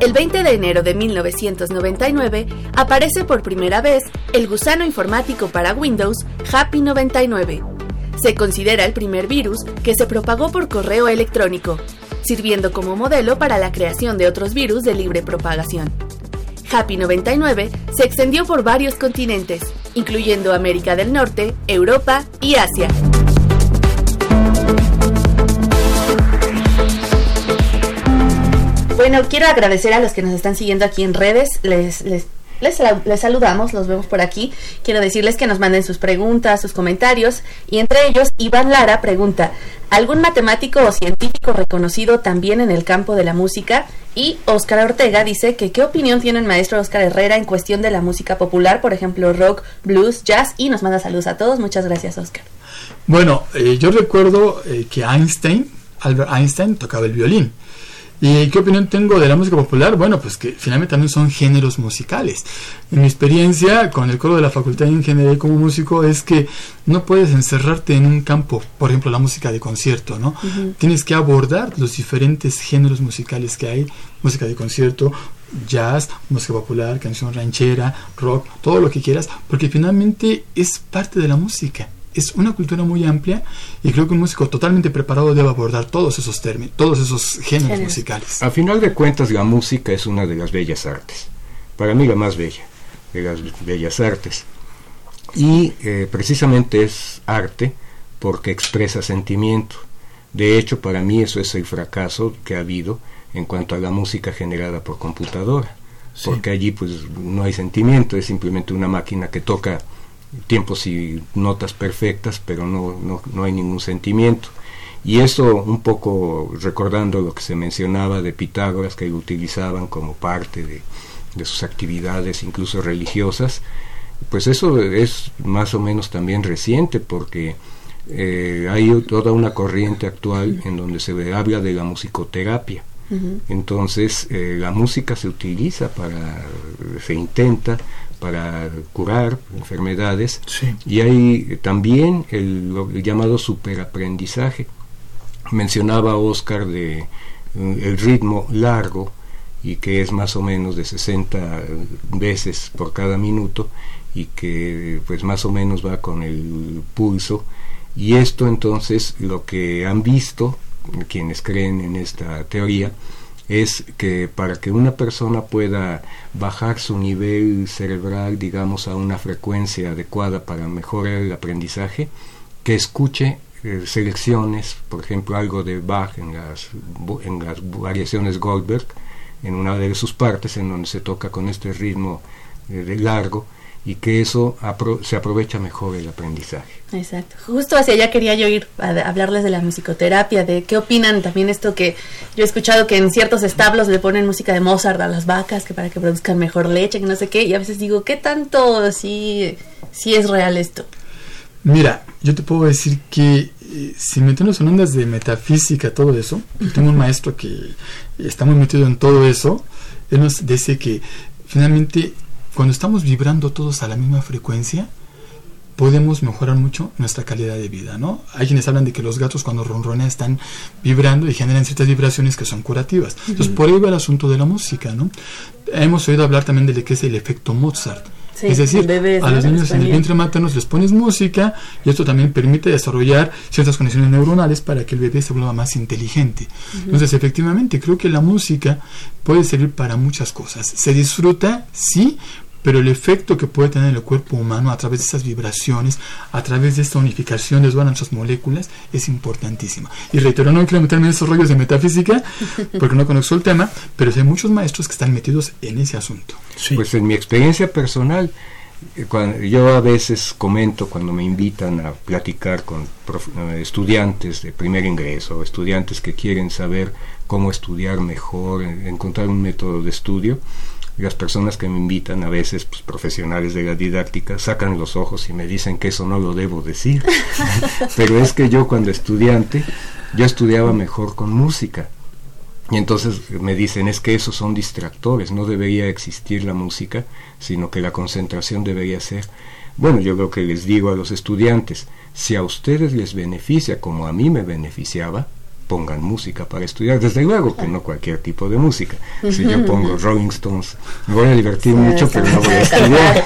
El 20 de enero de 1999 aparece por primera vez el gusano informático para Windows Happy 99. Se considera el primer virus que se propagó por correo electrónico, sirviendo como modelo para la creación de otros virus de libre propagación. Happy 99 se extendió por varios continentes, incluyendo América del Norte, Europa y Asia. Bueno, quiero agradecer a los que nos están siguiendo aquí en redes. Les, les, les, saludamos, los vemos por aquí. Quiero decirles que nos manden sus preguntas, sus comentarios. Y entre ellos, Iván Lara pregunta, ¿algún matemático o científico reconocido también en el campo de la música? Y Óscar Ortega dice que qué opinión tiene el maestro Óscar Herrera en cuestión de la música popular, por ejemplo, rock, blues, jazz. Y nos manda saludos a todos. Muchas gracias, Óscar. Bueno, eh, yo recuerdo eh, que Einstein, Albert Einstein, tocaba el violín. ¿Y qué opinión tengo de la música popular? Bueno, pues que finalmente también son géneros musicales. En mi experiencia con el coro de la Facultad de Ingeniería como músico es que no puedes encerrarte en un campo, por ejemplo, la música de concierto, ¿no? Tienes que abordar los diferentes géneros musicales que hay, música de concierto, jazz, música popular, canción ranchera, rock, todo lo que quieras, porque finalmente es parte de la música es una cultura muy amplia y creo que un músico totalmente preparado debe abordar todos esos términos, todos esos géneros musicales. A final de cuentas, la música es una de las bellas artes. Para mí la más bella de las bellas artes. Y eh, precisamente es arte porque expresa sentimiento. De hecho, para mí eso es el fracaso que ha habido en cuanto a la música generada por computadora. Porque allí pues no hay sentimiento, es simplemente una máquina que toca tiempos y notas perfectas, pero no, no, no hay ningún sentimiento. Y eso un poco recordando lo que se mencionaba de Pitágoras, que lo utilizaban como parte de, de sus actividades, incluso religiosas, pues eso es más o menos también reciente, porque eh, hay toda una corriente actual en donde se habla de la musicoterapia. Entonces, eh, la música se utiliza para, se intenta para curar enfermedades. Y hay también el, llamado superaprendizaje. Mencionaba Oscar de eh, el ritmo largo y que es más o menos de 60 veces por cada minuto y que pues más o menos va con el pulso. Y esto entonces lo que han visto quienes creen en esta teoría es que para que una persona pueda bajar su nivel cerebral, digamos, a una frecuencia adecuada para mejorar el aprendizaje, que escuche eh, selecciones, por ejemplo, algo de Bach en las, en las variaciones Goldberg, en una de sus partes, en donde se toca con este ritmo eh, largo, y que eso se aprovecha mejor el aprendizaje. Exacto. Justo hacia allá quería yo ir a, hablarles de la musicoterapia, de qué opinan también esto que yo he escuchado que en ciertos establos le ponen música de Mozart a las vacas que para que produzcan mejor leche, que no sé qué, y a veces digo, ¿qué tanto si sí es real esto? Mira, yo te puedo decir que eh, si metemos en ondas de metafísica, todo eso, tengo un maestro que está muy metido en todo eso, él nos dice que finalmente cuando estamos vibrando todos a la misma frecuencia, podemos mejorar mucho nuestra calidad de vida, ¿no? Hay quienes hablan de que los gatos cuando ronronean están vibrando y generan ciertas vibraciones que son curativas. Entonces, por ahí va el asunto de la música, ¿no? Hemos oído hablar también de lo que es el efecto Mozart. es decir, a los niños en el vientre materno les pones música y esto también permite desarrollar ciertas conexiones neuronales para que el bebé se vuelva más inteligente. Entonces, efectivamente, creo que la música puede servir para muchas cosas. Se disfruta, sí, pero el efecto que puede tener el cuerpo humano a través de esas vibraciones, a través de esta unificación de todas nuestras moléculas, es importantísimo. Y reitero, no quiero meterme en esos rollos de metafísica, porque no conozco el tema, pero hay muchos maestros que están metidos en ese asunto. Pues en mi experiencia personal, eh, cuando, yo a veces comento cuando me invitan a platicar con eh, estudiantes de primer ingreso, estudiantes que quieren saber cómo estudiar mejor, encontrar un método de estudio, las personas que me invitan, a veces pues, profesionales de la didáctica, sacan los ojos y me dicen que eso no lo debo decir. Pero es que yo cuando estudiante, yo estudiaba mejor con música. Y entonces me dicen, es que esos son distractores, no debería existir la música, sino que la concentración debería ser. Bueno, yo lo que les digo a los estudiantes, si a ustedes les beneficia como a mí me beneficiaba, pongan música para estudiar. Desde luego que no cualquier tipo de música. Si yo pongo Rolling Stones, me voy a divertir mucho, pero no voy a estudiar.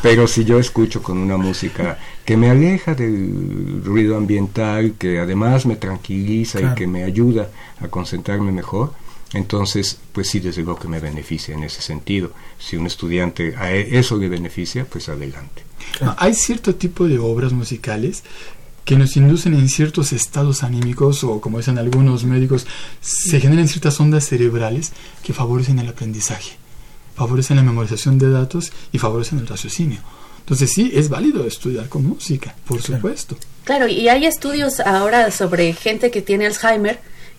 pero si yo escucho con una música que me aleja del ruido ambiental, que además me tranquiliza y que me ayuda a concentrarme mejor, entonces, pues sí, desde luego que me beneficia en ese sentido. Si un estudiante a e, eso le beneficia, pues adelante. Hay cierto tipo de obras musicales que nos inducen en ciertos estados anímicos o como dicen algunos médicos, se generan ciertas ondas cerebrales que favorecen el aprendizaje. favorecen la memorización de datos y favorecen el raciocinio. Entonces sí, es válido estudiar con música, por supuesto. Claro, y hay estudios ahora sobre gente que tiene Alzheimer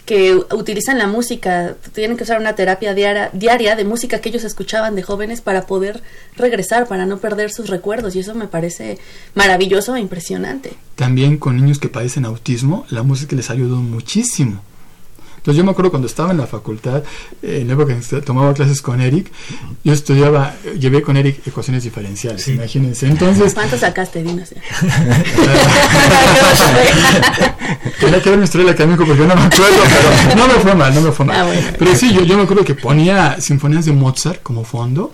que utilizan la música, tienen que usar una terapia diaria, diaria de música que ellos escuchaban de jóvenes para poder regresar, para no perder sus recuerdos. Y eso me parece maravilloso e impresionante. También con niños que padecen autismo, la música les ayudó muchísimo entonces yo me acuerdo cuando estaba en la facultad, en la época que tomaba clases con Eric, yo estudiaba, llevé con Eric ecuaciones diferenciales, imagínense. Entonces, ¿Cuánto sacaste? Dinos. Tenía que ver mi historia académico porque no me acuerdo, pero no me fue mal, no me fue mal. Ah, pero sí, yo, yo me acuerdo que ponía sinfonías de Mozart como fondo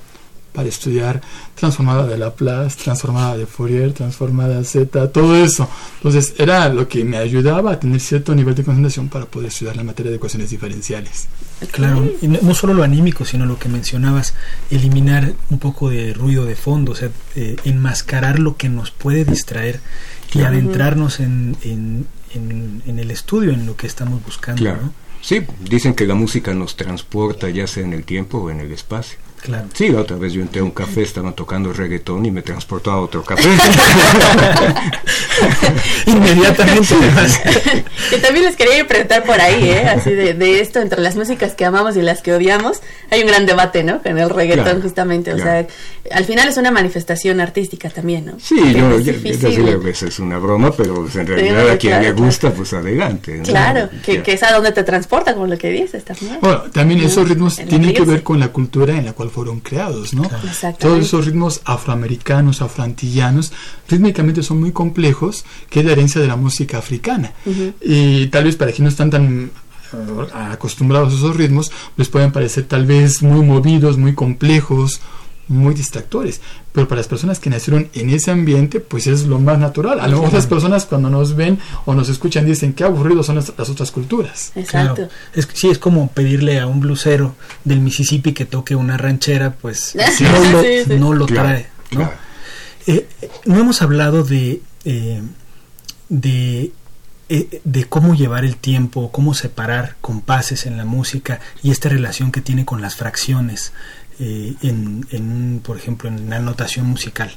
para estudiar transformada de Laplace, transformada de Fourier, transformada Z, todo eso. Entonces era lo que me ayudaba a tener cierto nivel de concentración para poder estudiar la materia de ecuaciones diferenciales. Claro, y no, solo lo anímico, sino lo que mencionabas, eliminar un poco de ruido de fondo, o sea, eh, enmascarar lo que nos puede distraer y adentrarnos en, en, en, el estudio, en lo que estamos buscando. Claro. Sí, dicen que la música nos transporta ya sea en el tiempo o en el espacio. Sí, la otra vez yo entré a un café, estaban tocando reggaetón y me transportó a otro café. Inmediatamente. que también les quería preguntar por ahí, ¿eh? Así de, esto, entre las músicas que amamos y las que odiamos, hay un gran debate, ¿no? Con el reggaetón, justamente. O sea, al final es una manifestación artística también, ¿no? Sí, yo, yo, a veces es una broma, pero en realidad a quien le gusta, pues adelante. Claro, que, que, es a donde te transporta, como lo que dices también. Bueno, también esos ritmos tienen que ver con la cultura en la cual fueron creados, ¿no? Todos esos ritmos afroamericanos, afroantillanos, rítmicamente son muy complejos, que es la herencia de la música africana. Y tal vez para quienes no están tan eh, acostumbrados a esos ritmos, les pueden parecer tal vez muy movidos, muy complejos, muy distractores. Pero para las personas que nacieron en ese ambiente, pues es lo más natural. A lo mejor las personas cuando nos ven o nos escuchan dicen qué aburridos son las, otras culturas. Exacto. Es, sí, es como pedirle a un blusero del Mississippi que toque una ranchera, pues no, lo, trae. ¿no? Eh, no hemos hablado de, eh, de eh, de cómo llevar el tiempo, cómo separar compases en la música y esta relación que tiene con las fracciones. Eh, en, por ejemplo, en la notación musical?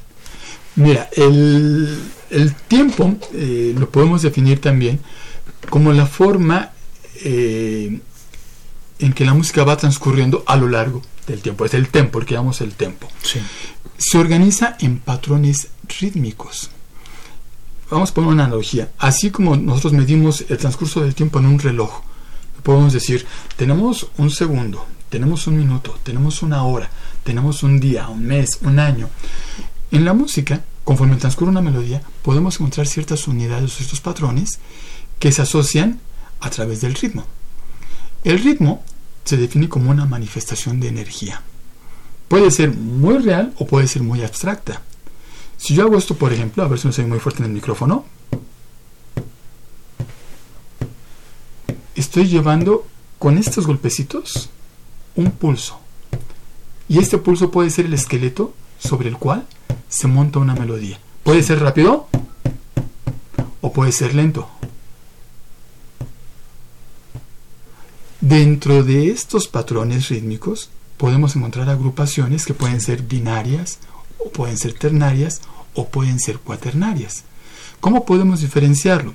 Mira, el, el tiempo eh, lo podemos definir también como la forma eh, en que la música va transcurriendo a lo largo del tiempo. Es el tempo, el que llamamos el tempo. Se organiza en patrones rítmicos. Vamos a poner una analogía. Así como nosotros medimos el transcurso del tiempo en un reloj, podemos decir, tenemos un segundo, tenemos un minuto, tenemos una hora, tenemos un día, un mes, un año. En la música, conforme transcurre una melodía, podemos encontrar ciertas unidades o ciertos patrones que se asocian a través del ritmo. El ritmo se define como una manifestación de energía. Puede ser muy real o puede ser muy abstracta. Si yo hago esto, por ejemplo, a ver si no se muy fuerte en el micrófono, estoy llevando con estos golpecitos un pulso. Y este pulso puede ser el esqueleto sobre el cual se monta una melodía. Puede ser rápido o puede ser lento. Dentro de estos patrones rítmicos podemos encontrar agrupaciones que pueden ser binarias o pueden ser ternarias o pueden ser cuaternarias. ¿Cómo podemos diferenciarlo?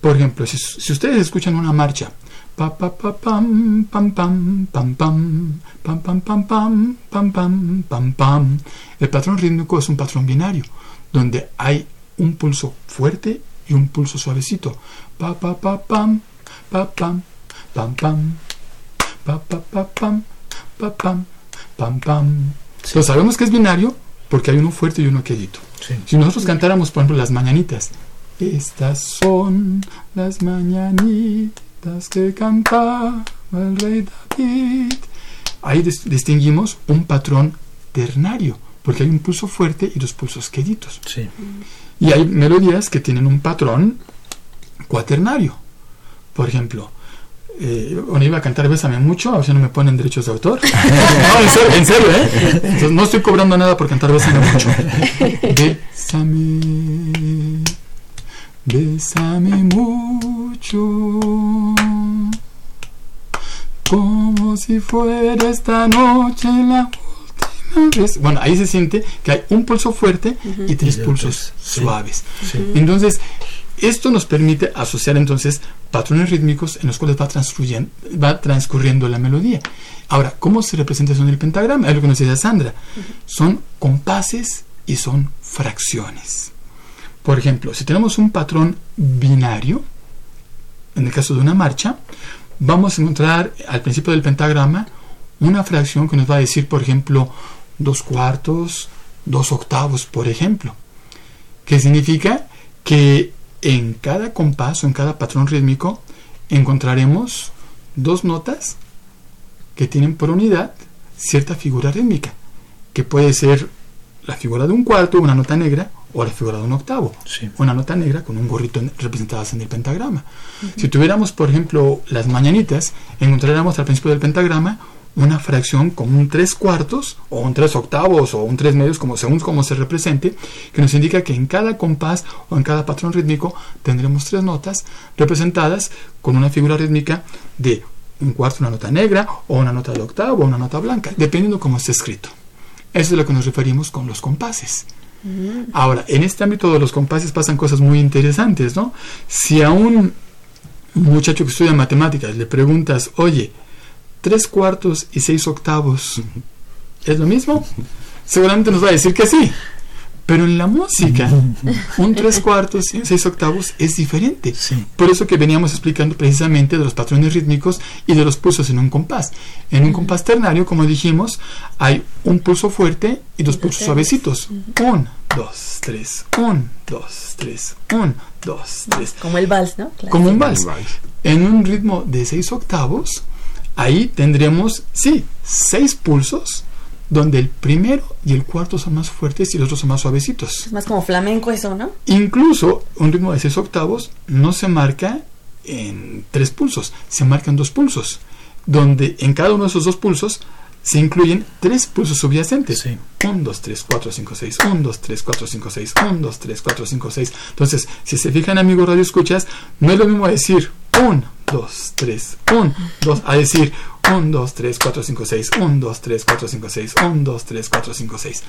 Por ejemplo, si, si ustedes escuchan una marcha Pa, pa, pa, pam, pam, pam, pam, pam, pam, pam, pam, pam, pam, pam, pam, pam. El patrón rítmico es un patrón binario, donde hay un pulso fuerte y un pulso suavecito. Pa, pa, pa, pam, pa, pam, pam, pam, pa, pa, pa, pam, pa, pam, pam, pam. Entonces sabemos que es binario porque hay uno fuerte y uno quedito. Si nosotros cantáramos, por ejemplo, las mañanitas, estas son las mañanitas que cantaba el rey David. Ahí distinguimos un patrón ternario, porque hay un pulso fuerte y dos pulsos queditos. Y hay melodías que tienen un patrón cuaternario. Por ejemplo, eh, iba a cantar Bésame mucho, a ver si no me ponen derechos de autor. no, en serio, en serio, ¿eh? no estoy cobrando nada por cantar Bésame mucho. Bésame Bésame mucho, como si fuera esta noche la bueno, ahí se siente que hay un pulso fuerte y tres pulsos suaves. Entonces, esto nos permite asociar entonces patrones rítmicos en los cuales va, va transcurriendo la melodía. Ahora, ¿cómo se representa eso en el pentagrama? Es lo que nos decía Sandra. Son compases y son fracciones. Por ejemplo, si tenemos un patrón binario, en el caso de una marcha, vamos a encontrar al principio del pentagrama una fracción que nos va a decir, por ejemplo, dos cuartos, dos octavos, por ejemplo, que significa que en cada compás o en cada patrón rítmico encontraremos dos notas que tienen por unidad cierta figura rítmica, que puede ser la figura de un cuarto, una nota negra, o la figura de un octavo, una nota negra con un gorrito representadas en el pentagrama. Si tuviéramos, por ejemplo, las mañanitas, encontraríamos al principio del pentagrama una fracción con un tres cuartos o un tres octavos o un tres medios, como, según cómo se represente, que nos indica que en cada compás o en cada patrón rítmico tendremos tres notas representadas con una figura rítmica de un cuarto, una nota negra o una nota de octavo o una nota blanca, dependiendo cómo esté escrito. Eso es a lo que nos referimos con los compases. Ahora, en este ámbito de los compases pasan cosas muy interesantes, ¿no? Si a un muchacho que estudia matemáticas le preguntas, oye, tres cuartos y seis octavos, ¿es lo mismo? Seguramente nos va a decir que sí. Pero en la música, un tres cuartos y seis octavos es diferente. Por eso que veníamos explicando precisamente de los patrones rítmicos y de los pulsos en un compás. En un compás ternario, como dijimos, hay un pulso fuerte y dos pulsos suavecitos. Un, dos, tres, un, dos, tres, un, dos, tres. Como el vals, ¿no? Como un vals. En un ritmo de seis octavos, ahí tendremos, sí, seis pulsos, donde el primero y el cuarto son más fuertes y los otros son más suavecitos. Es más como flamenco eso, ¿no? Incluso un ritmo de seis octavos no se marca en tres pulsos, se marcan dos pulsos, donde en cada uno de esos dos pulsos se incluyen tres pulsos subyacentes. 1, 2, 3, 4, 5, 6. 1, 2, 3, 4, 5, 6. 1, 2, 3, 4, 5, 6. Entonces, si se fijan, amigos radio escuchas, no es lo mismo decir 1, 2, 3, 1, 2, a decir 1, 2, 3, 4, 5, 6. 1, 2, 3, 4, 5, 6. 1, 2, 3, 4, 5, 6.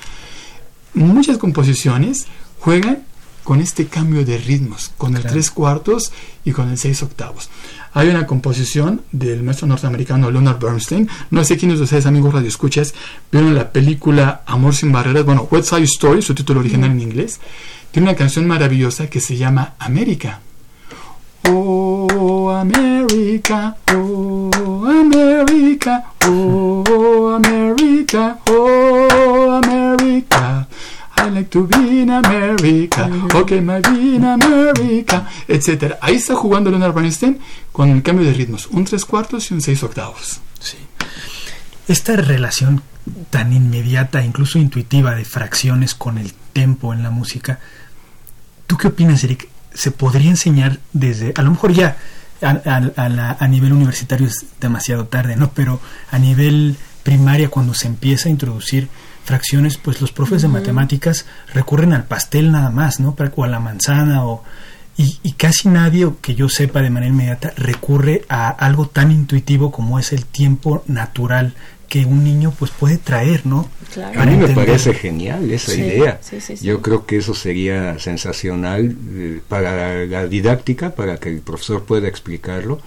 Muchas composiciones juegan con este cambio de ritmos, con el 3 cuartos y con el 6 octavos. Hay una composición del maestro norteamericano Leonard Bernstein. No sé quiénes de ustedes, amigos radioescuchas, vieron la película Amor sin barreras. Bueno, West Side Story, su título original en inglés. Tiene una canción maravillosa que se llama América. Oh, América, oh, América, oh, América, oh, América. I like to be in America, okay, my be in America, etc. Ahí está jugando Leonard Bernstein con el cambio de ritmos, un tres cuartos y un seis octavos. Sí. Esta relación tan inmediata, incluso intuitiva, de fracciones con el tempo en la música, ¿tú qué opinas, Eric? ¿Se podría enseñar desde, a lo mejor ya a, a nivel universitario es demasiado tarde, ¿no? Pero a nivel primaria, cuando se empieza a introducir fracciones, pues los profes de matemáticas recurren al pastel nada más, ¿no? O a la manzana o... Y, y, casi nadie, que yo sepa de manera inmediata, recurre a algo tan intuitivo como es el tiempo natural que un niño pues puede traer, ¿no? A mí me parece genial esa idea. Yo creo que eso sería sensacional eh, para la didáctica, para que el profesor pueda explicarlo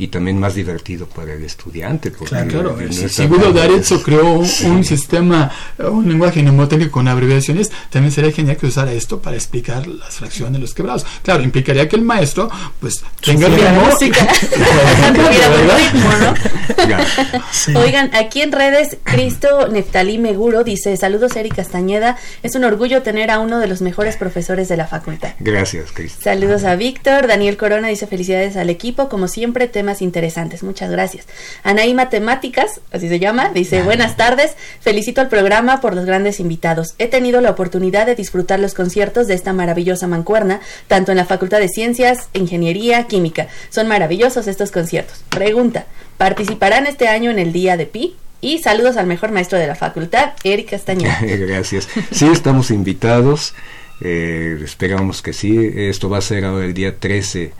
y también más divertido para el estudiante. Porque claro, claro. si Guido D'Arezzo creó un, sistema, un lenguaje mnemotécnico con abreviaciones, también sería genial que usara esto para explicar las fracciones, los quebrados. Claro, implicaría que el maestro pues tenga el Oigan, aquí en redes, Cristo Neftalí Meguro dice, saludos Eric Castañeda, es un orgullo tener a uno de los mejores profesores de la facultad. Gracias, Cristo. Saludos a Víctor, Daniel Corona dice felicidades al equipo, como siempre, tema interesantes. Muchas gracias. Anaí Matemáticas, así se llama, dice, buenas tardes, felicito al programa por los grandes invitados. He tenido la oportunidad de disfrutar los conciertos de esta maravillosa mancuerna, tanto en la Facultad de Ciencias, Ingeniería, Química. Son maravillosos estos conciertos. Pregunta, ¿participarán este año en el Día de Pi? Y saludos al mejor maestro de la facultad, Eric Castañeda. Gracias. Sí, estamos invitados. Eh, esperamos que sí. Esto va a ser ahora el día 13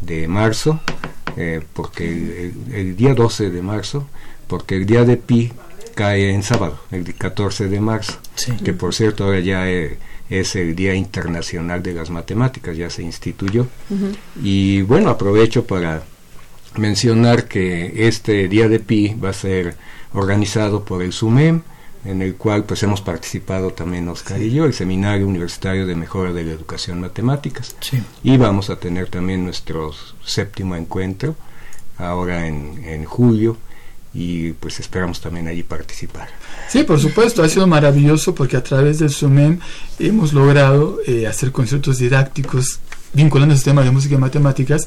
de marzo eh, porque el, día 12 de marzo, porque el día de Pi cae en sábado, el 14 de marzo, que por cierto ahora ya eh, es el Día Internacional de las Matemáticas, ya se instituyó. Y bueno, aprovecho para mencionar que este Día de Pi va a ser organizado por el SUMEM, en el cual pues hemos participado también Oscar y yo, el Seminario Universitario de Mejora de la Educación Matemáticas. Y vamos a tener también nuestro séptimo encuentro ahora en, en julio y pues esperamos también allí participar. Sí, por supuesto, ha sido maravilloso porque a través del SUMEM hemos logrado eh, hacer conciertos didácticos vinculando el sistema de música y matemáticas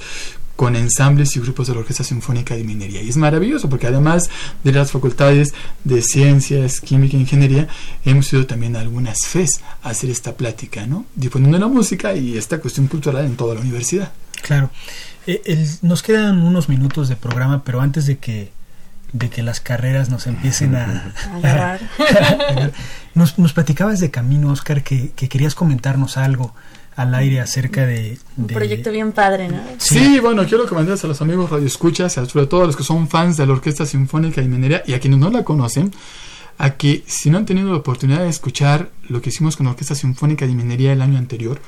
con ensambles y grupos de la Orquesta Sinfónica de Minería. Y es maravilloso porque además de las facultades de ciencias, química e ingeniería, hemos ido también a algunas FES a hacer esta plática, ¿no? Difundiendo la música y esta cuestión cultural en toda la universidad. Claro. Eh, nos quedan unos minutos de programa, pero antes de que de que las carreras nos empiecen a, nos, nos, platicabas de camino, Oscar, que, que querías comentarnos algo al aire acerca de, Un proyecto bien padre, ¿no? Sí, bueno, quiero comentarles a los amigos radioescuchas, sobre todo a los que son fans de la Orquesta Sinfónica de Minería y a quienes no la conocen, a que si no han tenido la oportunidad de escuchar lo que hicimos con la Orquesta Sinfónica de Minería el año anterior,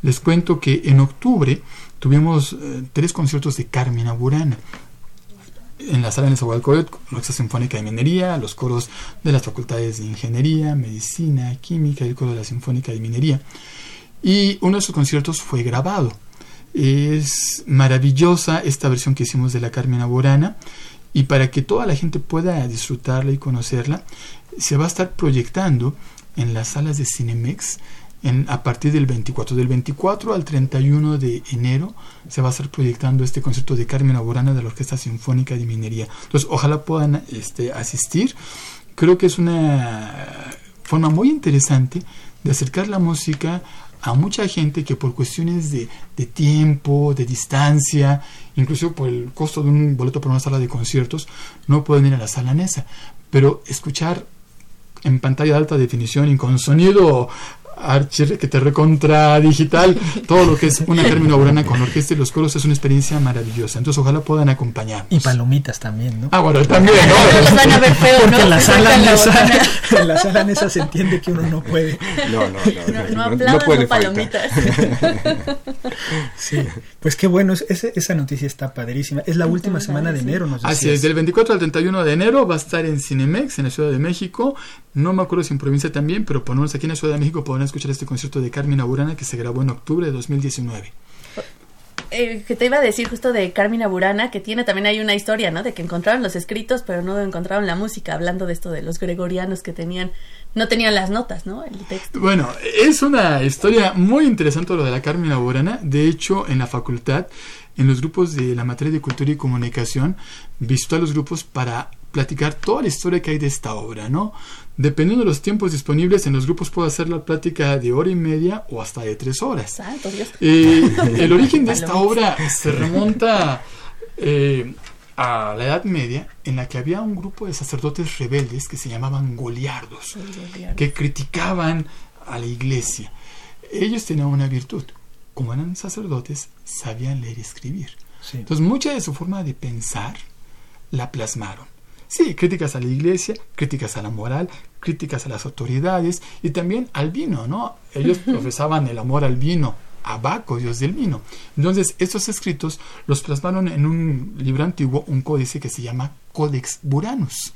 les cuento que en octubre tuvimos eh, tres conciertos de Carmina Burana en la sala de Nezahualcóyotl, la Orquesta Sinfónica de Minería, los coros de las facultades de Ingeniería, Medicina, Química y el coro de la Sinfónica de Minería. Y uno de sus conciertos fue grabado. Es maravillosa esta versión que hicimos de la Carmina Burana y para que toda la gente pueda disfrutarla y conocerla, se va a estar proyectando en las salas de Cinemex a partir del 24. Del 24 al 31 de enero se va a estar proyectando este concierto de Carmen Burana de la Orquesta Sinfónica de Minería. Entonces, ojalá puedan este, asistir. Creo que es una forma muy interesante de acercar la música a mucha gente que por cuestiones de, de, tiempo, de distancia, incluso por el costo de un boleto para una sala de conciertos, no pueden ir a la sala NESA. Pero escuchar en pantalla de alta definición y con sonido archi que te recontra digital, todo lo que es una término Burana con orquesta y los coros es una experiencia maravillosa. Entonces ojalá puedan acompañarnos. Y palomitas también, ¿no? Ah, bueno, también, ¿no? Los van a ver feo, Porque ¿no? en la sala nesa, en la sala nesa se entiende que uno no puede. No, no, no. No, no no aplaudan puede no palomitas. Sí, pues qué bueno, es- ese- esa noticia está padrísima. Es la última semana de enero, nos Así es, del 24 al 31 de enero va a estar en Cinemex, en la Ciudad de México. No me acuerdo si en provincia también, pero por lo menos aquí en la Ciudad de México podrán escuchar este concierto de Carmina Burana que se grabó en octubre de 2019. Eh, que te iba a decir justo de Carmina Burana, que tiene también hay una historia, ¿no? De que encontraron los escritos, pero no encontraron la música, hablando de esto de los gregorianos que tenían, no tenían las notas, ¿no? El texto. Bueno, es una historia muy interesante lo de la Carmina Burana. De hecho, en la facultad, en los grupos de la materia de cultura y comunicación, visitó a los grupos para platicar toda la historia que hay de esta obra, ¿no? Dependiendo de los tiempos disponibles, en los grupos puedo hacer la plática de hora y media o hasta de tres horas. Santo Dios. Eh, el origen de esta obra se remonta eh, a la Edad Media, en la que había un grupo de sacerdotes rebeldes que se llamaban goliardos, que criticaban a la iglesia. Ellos tenían una virtud, como eran sacerdotes, sabían leer y escribir. Sí. Entonces, mucha de su forma de pensar la plasmaron. Sí, críticas a la iglesia, críticas a la moral, críticas a las autoridades y también al vino, ¿no? Ellos profesaban el amor al vino, a Baco, dios del vino. Entonces, estos escritos los plasmaron en un libro antiguo, un códice que se llama Codex Buranus.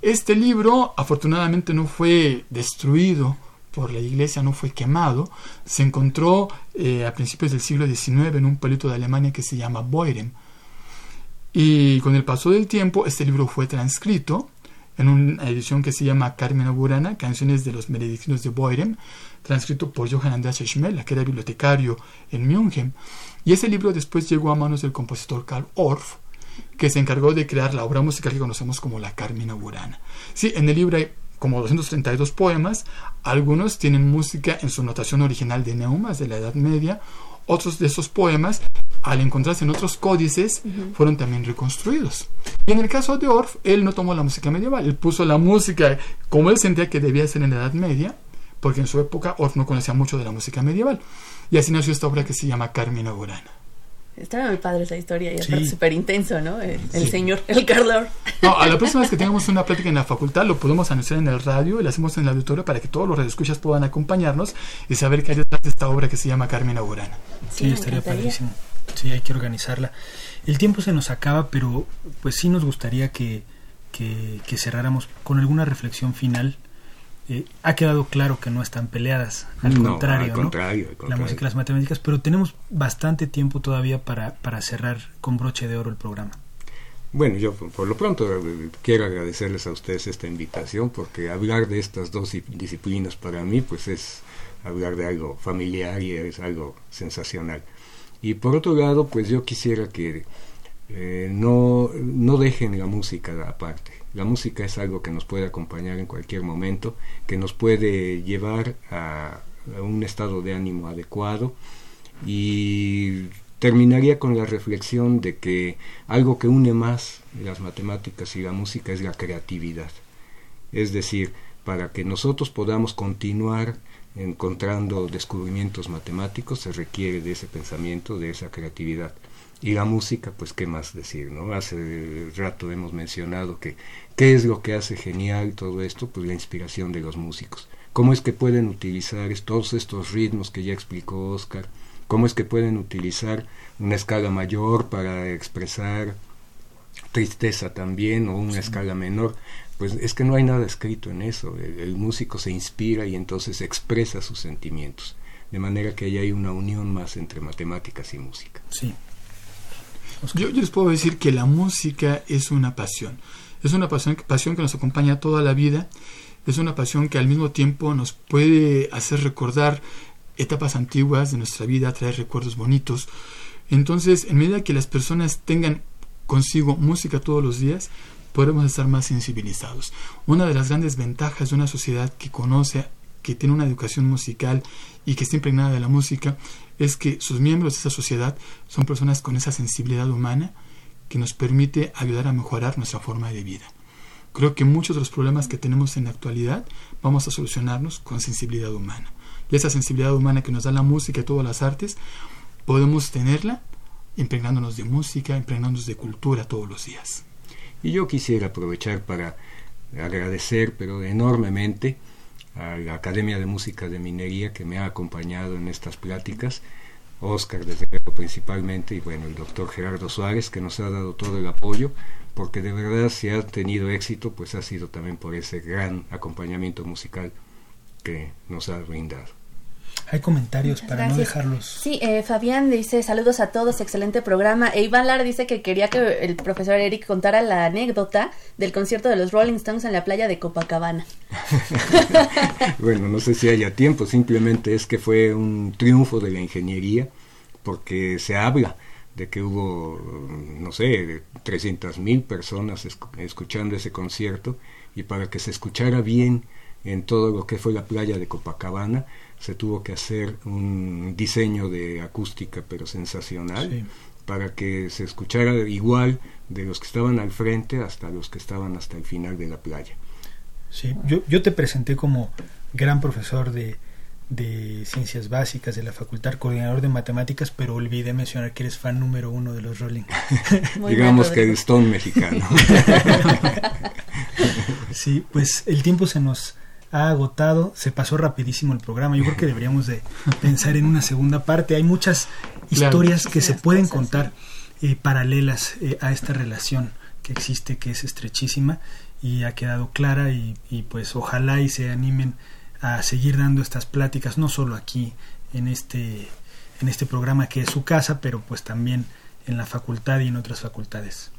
Este libro, afortunadamente, no fue destruido por la iglesia, no fue quemado. Se encontró eh, a principios del siglo XIX en un pueblito de Alemania que se llama Boirem. Y con el paso del tiempo, este libro fue transcrito en una edición que se llama Carmen Burana, Canciones de los Benedictinos de Boirem, transcrito por Johann Andreas Schmel, que era bibliotecario en München. Y ese libro después llegó a manos del compositor Karl Orff, que se encargó de crear la obra musical que conocemos como la Carmina Burana. Sí, en el libro hay como 232 poemas, algunos tienen música en su notación original de neumas de la Edad Media, otros de esos poemas, al encontrarse en otros códices, fueron también reconstruidos. Y en el caso de Orff, él no tomó la música medieval, él puso la música como él sentía que debía ser en la Edad Media, porque en su época Orff no conocía mucho de la música medieval. Y así nació esta obra que se llama Carmina Burana. Está muy padre esa historia y aparte súper intenso, ¿no? El, señor, el Carlor. No, a la próxima vez que tengamos una plática en la facultad lo podemos anunciar en el radio y lo hacemos en el auditorio para que todos los radioescuchas puedan acompañarnos y saber qué hay detrás de esta obra que se llama Carmen Aurana. Sí, estaría padrísimo. Sí, hay que organizarla. El tiempo se nos acaba, pero pues sí nos gustaría que, que, que cerráramos con alguna reflexión final eh, ha quedado claro que no están peleadas, al, contrario, la música y las matemáticas, pero tenemos bastante tiempo todavía para, para cerrar con broche de oro el programa. Bueno, yo por lo pronto eh, quiero agradecerles a ustedes esta invitación porque hablar de estas dos disciplinas para mí pues es hablar de algo familiar y es algo sensacional. Y por otro lado, pues yo quisiera que eh, no, no dejen la música aparte. La música es algo que nos puede acompañar en cualquier momento, que nos puede llevar a, un estado de ánimo adecuado y terminaría con la reflexión de que algo que une más las matemáticas y la música es la creatividad. Es decir, para que nosotros podamos continuar encontrando descubrimientos matemáticos se requiere de ese pensamiento, de esa creatividad. Y la música, pues qué más decir, ¿no? Hace rato hemos mencionado que qué es lo que hace genial todo esto, pues la inspiración de los músicos. ¿Cómo es que pueden utilizar todos estos ritmos que ya explicó Oscar? ¿Cómo es que pueden utilizar una escala mayor para expresar tristeza también o una escala menor? Pues es que no hay nada escrito en eso. El, músico se inspira y entonces expresa sus sentimientos. De manera que ahí hay una unión más entre matemáticas y música. Sí, yo, les puedo decir que la música es una pasión. Es una pasión, pasión que nos acompaña toda la vida. Es una pasión que al mismo tiempo nos puede hacer recordar etapas antiguas de nuestra vida, traer recuerdos bonitos. Entonces, en medida que las personas tengan consigo música todos los días, podremos estar más sensibilizados. Una de las grandes ventajas de una sociedad que conoce, que tiene una educación musical y que está impregnada de la música, es que sus miembros de esa sociedad son personas con esa sensibilidad humana que nos permite ayudar a mejorar nuestra forma de vida. Creo que muchos de los problemas que tenemos en la actualidad vamos a solucionarnos con sensibilidad humana. Y esa sensibilidad humana que nos da la música y todas las artes, podemos tenerla impregnándonos de música, impregnándonos de cultura todos los días. Y yo quisiera aprovechar para agradecer, pero enormemente, a la Academia de Música de Minería que me ha acompañado en estas pláticas, Oscar desde luego principalmente y bueno el doctor Gerardo Suárez que nos ha dado todo el apoyo porque de verdad si ha tenido éxito pues ha sido también por ese gran acompañamiento musical que nos ha brindado. Hay comentarios para no dejarlos. Sí, eh, Fabián dice saludos a todos, excelente programa. E Iván Lara dice que quería que el profesor Eric contara la anécdota del concierto de los Rolling Stones en la playa de Copacabana. bueno, no sé si haya tiempo, simplemente es que fue un triunfo de la ingeniería porque se habla de que hubo, no sé, 300 mil personas escuchando ese concierto y para que se escuchara bien en todo lo que fue la playa de Copacabana, se tuvo que hacer un diseño de acústica pero sensacional para que se escuchara igual de los que estaban al frente hasta los que estaban hasta el final de la playa. Sí, yo, yo te presenté como gran profesor de, de ciencias básicas de la facultad, coordinador de matemáticas, pero olvidé mencionar que eres fan número uno de los Rolling. Digamos que el Stone mexicano. sí, pues el tiempo se nos ha agotado, se pasó rapidísimo el programa. Yo creo que deberíamos de pensar en una segunda parte. Hay muchas historias que se pueden contar eh, paralelas eh, a esta relación que existe, que es estrechísima y ha quedado clara y, pues ojalá y se animen a seguir dando estas pláticas, no solo aquí en este, en este programa que es su casa, pero pues también en la facultad y en otras facultades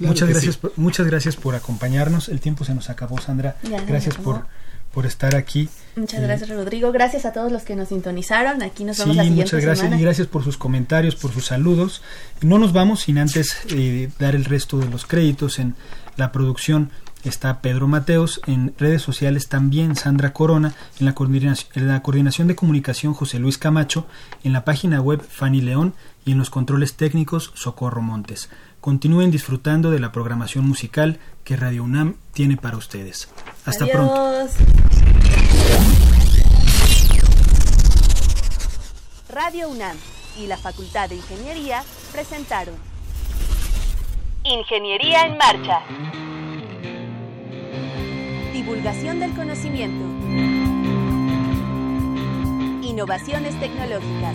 muchas gracias, por, muchas gracias por acompañarnos. El tiempo se nos acabó, Sandra. gracias por, por estar aquí. Muchas gracias, Rodrigo. Gracias a todos los que nos sintonizaron. Aquí nos vemos la siguiente muchas gracias y gracias por sus comentarios, por sus saludos. No nos vamos sin antes eh, dar el resto de los créditos en la producción está Pedro Mateos, en redes sociales también Sandra Corona, en la, coordinación, en la coordinación de comunicación José Luis Camacho, en la página web Fanny León y en los controles técnicos Socorro Montes. Continúen disfrutando de la programación musical que Radio UNAM tiene para ustedes. Hasta pronto. Radio UNAM y la Facultad de Ingeniería presentaron Ingeniería en Marcha. Divulgación del conocimiento. Innovaciones tecnológicas.